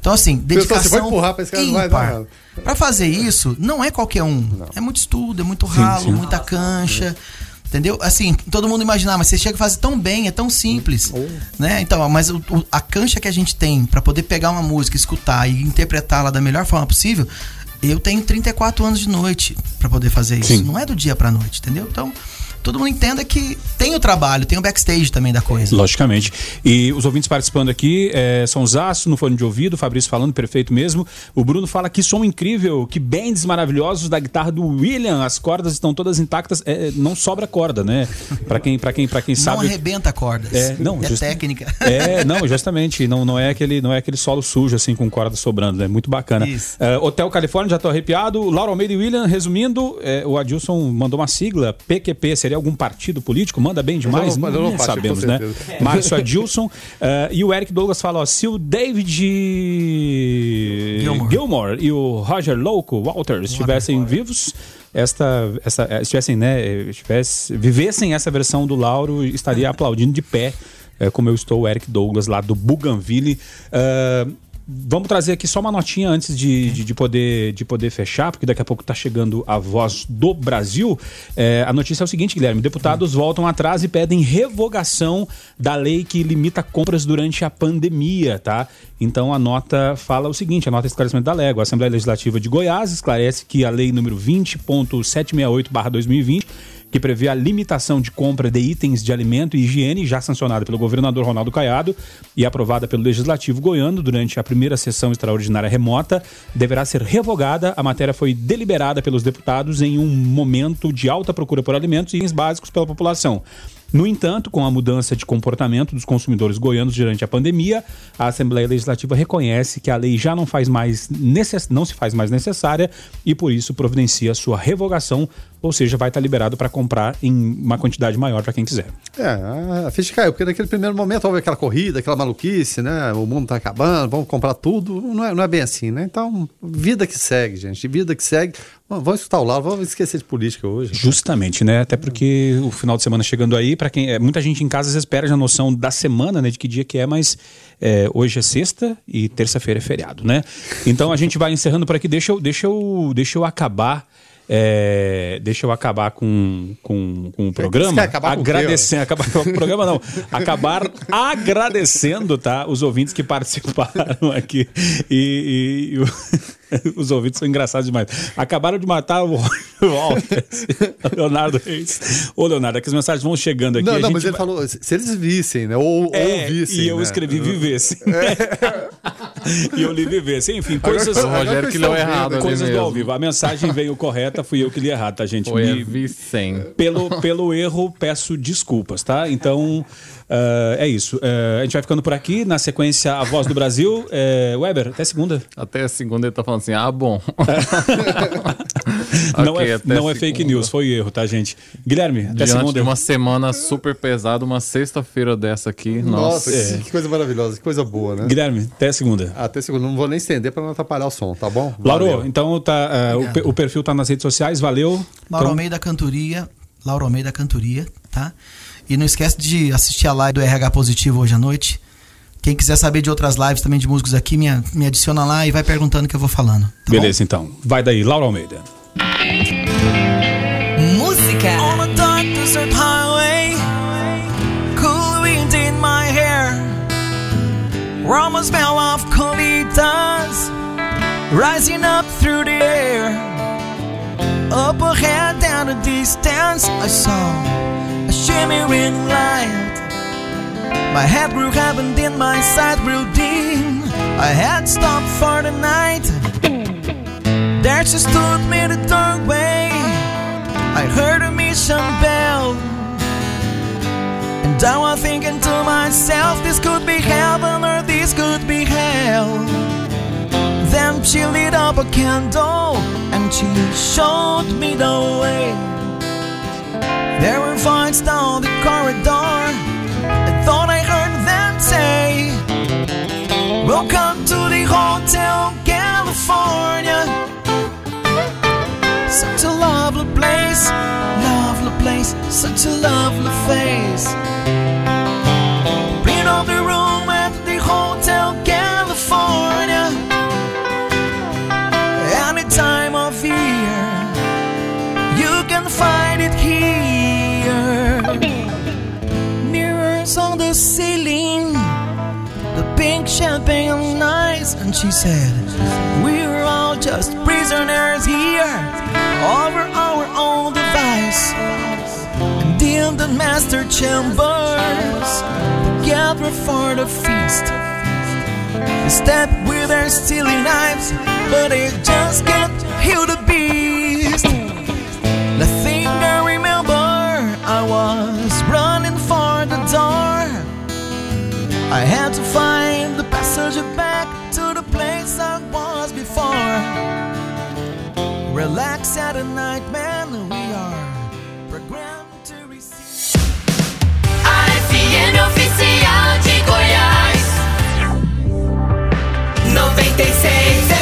Então, assim, Pessoal, dedicação. você vai empurrar pra esse cara, não vai. Pra fazer isso, não é qualquer um. É muito estudo, é muito ralo, sim. muita cancha. Entendeu? Assim, todo mundo imaginar, mas você chega e faz tão bem, é tão simples. Oh. Né? Então, mas o- o- a cancha que a gente tem pra poder pegar uma música, escutar e interpretá-la da melhor forma possível, eu tenho 34 anos de noite pra poder fazer isso. Sim. Não é do dia pra noite, entendeu? Então, todo mundo entenda que tem o trabalho, tem o backstage também da coisa. Logicamente. E os ouvintes participando aqui é, são Zaço no fone de ouvido, o Fabrício falando, perfeito mesmo. O Bruno fala que som incrível, que bends maravilhosos da guitarra do William, as cordas estão todas intactas, é, não sobra corda, né? Pra quem, pra quem, pra quem Não sabe. arrebenta cordas. É, não, é justa- técnica. É, não, justamente, não, não, é aquele, não é aquele solo sujo assim com corda sobrando, é né? muito bacana. Isso. É, Hotel Califórnia, já tô arrepiado. Laura Almeida e William, resumindo, é, o Adilson mandou uma sigla, PQP, seria algum partido político? Manda bem demais? Mas eu não- não faço, sabemos, né? certeza. Márcio Adilson. é, e o Eric Douglas fala, ó, se o David Gilmour. Gilmore e o Roger Louco, Walters, estivessem vivos, esta, esta, eh, estivessem, né, estivesse, vivessem essa versão do Lauro, estaria aplaudindo de pé, eh, como eu estou, o Eric Douglas, lá do Bougainville. Ah, Vamos trazer aqui só uma notinha antes de, de, de poder, de poder fechar, porque daqui a pouco está chegando a voz do Brasil. É, a notícia é o seguinte, Guilherme: deputados voltam atrás e pedem revogação da lei que limita compras durante a pandemia, tá? Então a nota fala o seguinte: a nota de esclarecimento da Légua. A Assembleia Legislativa de Goiás esclarece que a lei número 20.768-2020 que prevê a limitação de compra de itens de alimento e higiene, já sancionada pelo governador Ronaldo Caiado e aprovada pelo Legislativo goiano durante a primeira sessão extraordinária remota, deverá ser revogada. A matéria foi deliberada pelos deputados em um momento de alta procura por alimentos e itens básicos pela população. No entanto, com a mudança de comportamento dos consumidores goianos durante a pandemia, a Assembleia Legislativa reconhece que a lei já não, faz mais necess... não se faz mais necessária e, por isso, providencia sua revogação. Ou seja, vai estar liberado para comprar em uma quantidade maior para quem quiser. É, a- ficha caiu, porque naquele primeiro momento houve aquela corrida, aquela maluquice, né? O mundo tá acabando, vamos comprar tudo. Não é, não é bem assim, né? Então, vida que segue, gente. Vida que segue. Vamos escutar o lado, vamos esquecer de política hoje. Justamente, né? Até porque o final de semana chegando aí, para quem. É, muita gente em casa às vezes perde a noção da semana, né? De que dia que é, mas é, hoje é sexta e terça-feira é feriado, né? Então a gente vai encerrando por aqui. Deixa eu, deixa eu, deixa eu acabar. É, deixa eu acabar com, com, com o programa. quer acabar com o agradecendo. Acabar com o programa, não. Acabar agradecendo, tá? Os ouvintes que participaram aqui. E, e- e o- os ouvintes são engraçados demais. Acabaram de matar o Walter, Leonardo Reis. Ô, Leonardo, é que as mensagens vão chegando aqui. Não, a não, gente mas ele vai- falou, se eles vissem, né? Ou, É, ou vissem. e eu né? escrevi vivesse. e eu li vivesse. Enfim, Agora coisas. eu- O Rogério agora que leu errado Coisas do ao vivo. A mensagem veio correta, fui eu que li errado, tá, gente? Foi Me- Vicem. pelo, pelo erro, peço desculpas, tá? Então, ah, é isso. Ah, a gente vai ficando por aqui. Na sequência, a voz do Brasil. Eh, Weber, até segunda. Até a segunda ele tá falando assim, ah, bom. não Ok, é, não é fake news, foi erro, tá, gente? Guilherme, até Diante segunda. de uma semana super pesada, uma sexta-feira dessa aqui, Nossa, nossa. que, que coisa maravilhosa, que coisa boa, né? Guilherme, até segunda. Até segunda, não vou nem estender para não atrapalhar o som, tá bom? Lauro, Valeu. então tá, ah, o, o perfil tá nas redes sociais, valeu. Lauro Então, Almeida Cantoria, Lauro Almeida Cantoria, tá? E não esquece de assistir a live do RH Positivo hoje à noite. Quem quiser saber de outras lives também de músicos aqui, me, me adiciona lá e vai perguntando que eu vou falando. tá Beleza, então. Vai daí, Laura Almeida. Música. On a dark desert highway, cool wind in my hair, aroma smell of colitas rising up through the air. Up ahead, down the distance, I saw shimmering light. My head grew heavy and my sight grew dim. I had stopped for the night. There she stood me the doorway. I heard a mission bell. And I was thinking to myself, this could be heaven or this could be hell. Then she lit up a candle and she showed me the way. There were vines down the corridor. I thought I heard them say, Welcome to the Hotel California. Such a lovely place, lovely place, such a lovely face. Bring up the room champagne nights, and she said, We're all just prisoners here over our own device. And in the master chambers, together for the feast. They step with their steely knives, but they just can't heal the beast. Relax at a night, man, we are programmed to receive. A oficial de Goiás 96